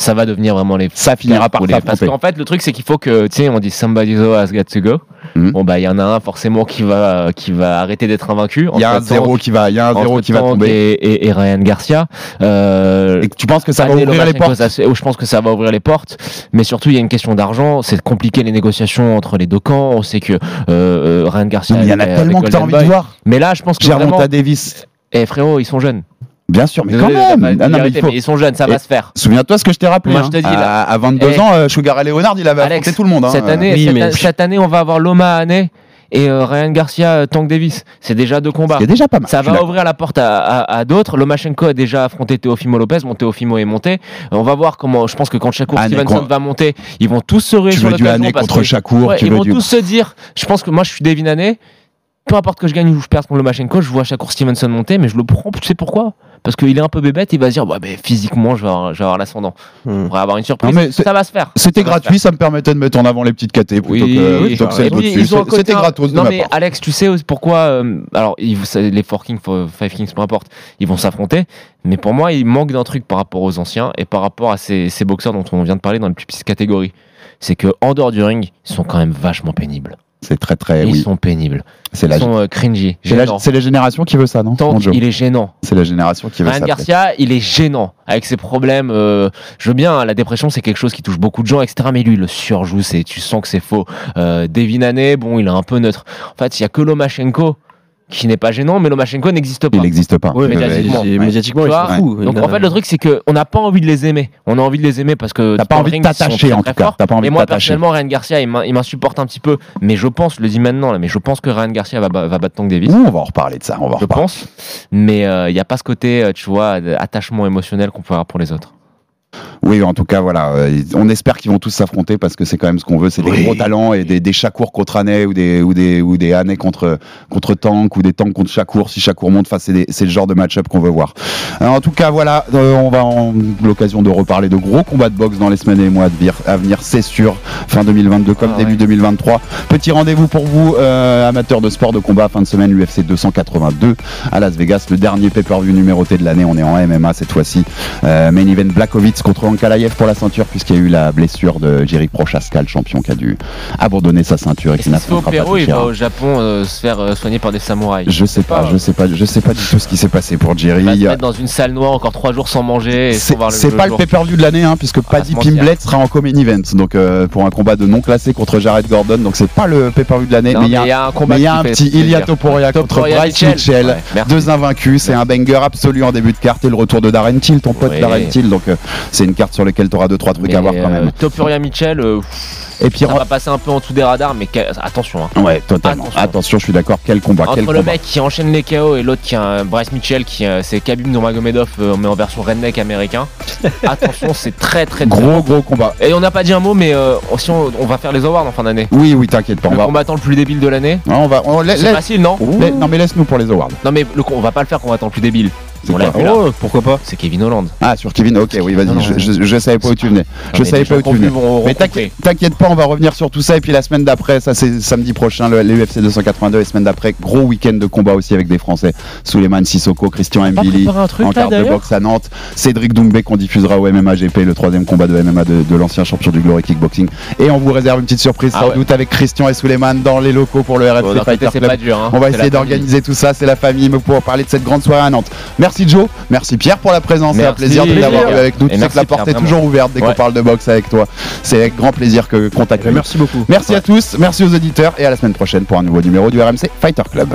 ça va devenir vraiment les. Ça finira par les- Parce qu'en fait, le truc, c'est qu'il faut que, tu sais, on dit somebody's has got to go. Mhm. Bon, bah, il y en a un forcément qui va, qui va arrêter d'être invaincu. Il y a un zéro qui va, il y a un zéro qui va tomber. Et, et, et Ryan Garcia. Euh, Et tu penses que ça va ouvrir les portes ça, oh, Je pense que ça va ouvrir les portes, mais surtout il y a une question d'argent. C'est compliqué les négociations entre les deux camps. On sait que euh, euh, Ryan Garcia. Il y en a tellement que tu as Golden envie de voir. Mais là, je pense que vraiment. Davis, Eh frérot, ils sont jeunes. Bien sûr, mais quand même. Ah de non, mais il vulgarité, faut- mais ils sont jeunes, ça Et- va se faire. Souviens-toi ce que je t'ai rappelé. Moi, hein. je te dis, à, là. à 22 Eh. ans, euh, Sugar Ray Leonard, il avait Alex, affronté tout le monde. hein. Cette année, Oui, cette, mais- a- cette année, on va avoir Loma Année et euh, Ryan Garcia, euh, Tank Davis. C'est déjà deux combats. C'est déjà pas mal. Ça va ouvrir la porte à, à- à d'autres. Lomachenko a déjà affronté Teofimo Lopez. Mon Teofimo est monté. Euh, On va voir comment. Je pense que quand Shakur Année, Stevenson va monter, ils vont tous se ruer Tu sur veux du l'occasion Hané parce contre que- Shakur, Ouais, tu ils vont du... tous se dire. Je pense que moi, je suis Devin Haney. Peu importe que je gagne ou je perds contre Lomachenko, je vois Shakur Stevenson monter, mais je le prends. Tu sais pourquoi? Parce qu'il est un peu bébête. Il va se dire, ouais, mais physiquement, je vais avoir, l'ascendant. Hmm. On va avoir une surprise. Non, mais ça va se faire. C'était gratuit, ça me permettait de mettre en avant les petites KT plutôt Oui, que, oui, plutôt que celles au-dessus. C'était gratos Non ma mais. Alex, tu sais pourquoi euh, Alors, ils, les 4 Kings, 5 Kings, peu importe, ils vont s'affronter. Mais pour moi, il manque d'un truc par rapport aux anciens et par rapport à ces, ces boxeurs dont on vient de parler dans les plus petites catégories. C'est que en dehors du ring, ils sont quand même vachement pénibles. C'est très très, ils oui. sont pénibles. C'est Ils la, sont euh, cringy. c'est la, gênants. c'est la génération qui veut ça, non Joe il est gênant. C'est la génération qui veut Ryan ça. Garcia, il est gênant avec ses problèmes. euh, je veux bien, hein, la dépression c'est quelque chose qui touche beaucoup de gens, etc. Mais lui, il le surjoue, c'est, tu sens que c'est faux. Euh, Devin Haney, bon, il est un peu neutre. En fait, il y a que Lomachenko qui n'est pas gênant, mais Lomachenko n'existe pas. Il n'existe pas. Ouais, Euh, médiatiquement. Ouais. médiatiquement, sont fous. Donc en fait, le truc c'est que on n'a pas envie de les aimer. On a envie de les aimer parce que T'as pas envie de t'attacher, en tout cas. T'as pas envie Et moi personnellement, Ryan Garcia, il m'in- il m'insupporte un petit peu. Mais je pense, je le dis maintenant là, mais je pense que Ryan Garcia va, va battre Tank Davis. Ouh, on va en reparler de ça. On va en Je reparler. pense, mais euh, il n'y a pas ce côté, euh, tu vois, attachement émotionnel qu'on peut avoir pour les autres. Oui, en tout cas, voilà. euh, on espère qu'ils vont tous s'affronter parce que c'est quand même ce qu'on veut. C'est des Oui. gros talents et des, des Chakour contre Annay ou des, ou des, ou des Annay contre, contre Tank ou des Tank contre Chakour si Chakour monte. Enfin, c'est le genre de match-up qu'on veut voir. Alors, en tout cas, voilà. euh, on va en l'occasion de reparler de gros combats de boxe dans les semaines et les mois à venir, c'est sûr. Fin 2022 comme Ah début ouais. 2023. Petit rendez-vous pour vous, euh, amateurs de sport de combat. Fin de semaine, UFC 282 à Las Vegas. Le dernier pay-per-view numéroté de l'année. On est en MMA cette fois-ci. Euh, main event Blakovic contre Ankalaev pour la ceinture puisqu'il y a eu la blessure de Jerry Prochaska, le champion qui a dû abandonner sa ceinture et Et qui n'affrontera pas il va au Japon euh, se faire euh, soigner par des samouraïs. Je sais pas, je sais pas, je sais pas du tout ce qui s'est passé pour Jerry. Il va se mettre dans une salle noire encore trois jours sans manger C'est le pas le pay-per-view de l'année, hein, puisque Paddy se mentir. Pimblett sera en common event, donc euh, pour un combat de non classé contre Jared Gordon, donc c'est pas le pay-per-view de l'année, mais il y a, un combat il y a un petit Topuria contre Bryce Mitchell. Deux invaincus, c'est un banger absolu en début de carte et le retour de Darren Till, ton pote. Darren Till, donc c'est une carte sur laquelle tu auras deux trois trucs Mais, à voir quand même. euh, Topuria Mitchell, euh, Et puis ça va passer un peu en dessous des radars, mais attention. hein. ouais, totalement. Attention. Attention, je suis d'accord. Quel combat, quel Entre le combat. mec qui enchaîne les KO et l'autre qui a un Bryce Mitchell qui euh, c'est Khabib Nurmagomedov mais en version redneck américain. Attention, c'est très très Gros gros combat. Et on n'a pas dit un mot, mais euh, si on, on va faire les awards en fin d'année. Oui, oui, t'inquiète pas. On Le va, combattant le plus débile de l'année. on va, on C'est facile, non? non mais laisse-nous pour les awards. Non mais le, on va pas le faire combattant le plus débile. C'est On l'a quoi vu là. Oh, pourquoi pas C'est Kevin Holland. Ah, sur Kevin, ok, oui, vas-y, je, je, je savais pas où tu venais. Je mais savais pas où tu venais. Mais t'inquiète t'inquiète pas, on va revenir sur tout ça. Et puis la semaine d'après, ça c'est samedi prochain, le, les UFC 282. Et semaine d'après, gros week-end de combat aussi avec des Français. Suleiman Sissoko, Christian Mbili. En carte de boxe à Nantes. Cédric Doumbé qu'on diffusera au MMA GP, le troisième combat de MMA de, de l'ancien champion du Glory Kickboxing. Et on vous réserve une petite surprise Ah sans ouais. doute avec Christian et Suleiman dans les locaux pour le RFC Fighter c'est Club. pas dur. hein. On va C'est essayer d'organiser tout ça, c'est la famille pour parler de cette grande soirée à Nantes. Merci Joe, merci Pierre pour la présence, c'est un Merci. plaisir de t'avoir avec nous. Et Tu sais merci, que la porte Pierre, est toujours ouverte dès qu'on parle de boxe avec toi. C'est avec grand plaisir que qu'on t'accueille. Merci beaucoup. Merci à tous, merci aux auditeurs et à la semaine prochaine pour un nouveau numéro du RMC Fighter Club.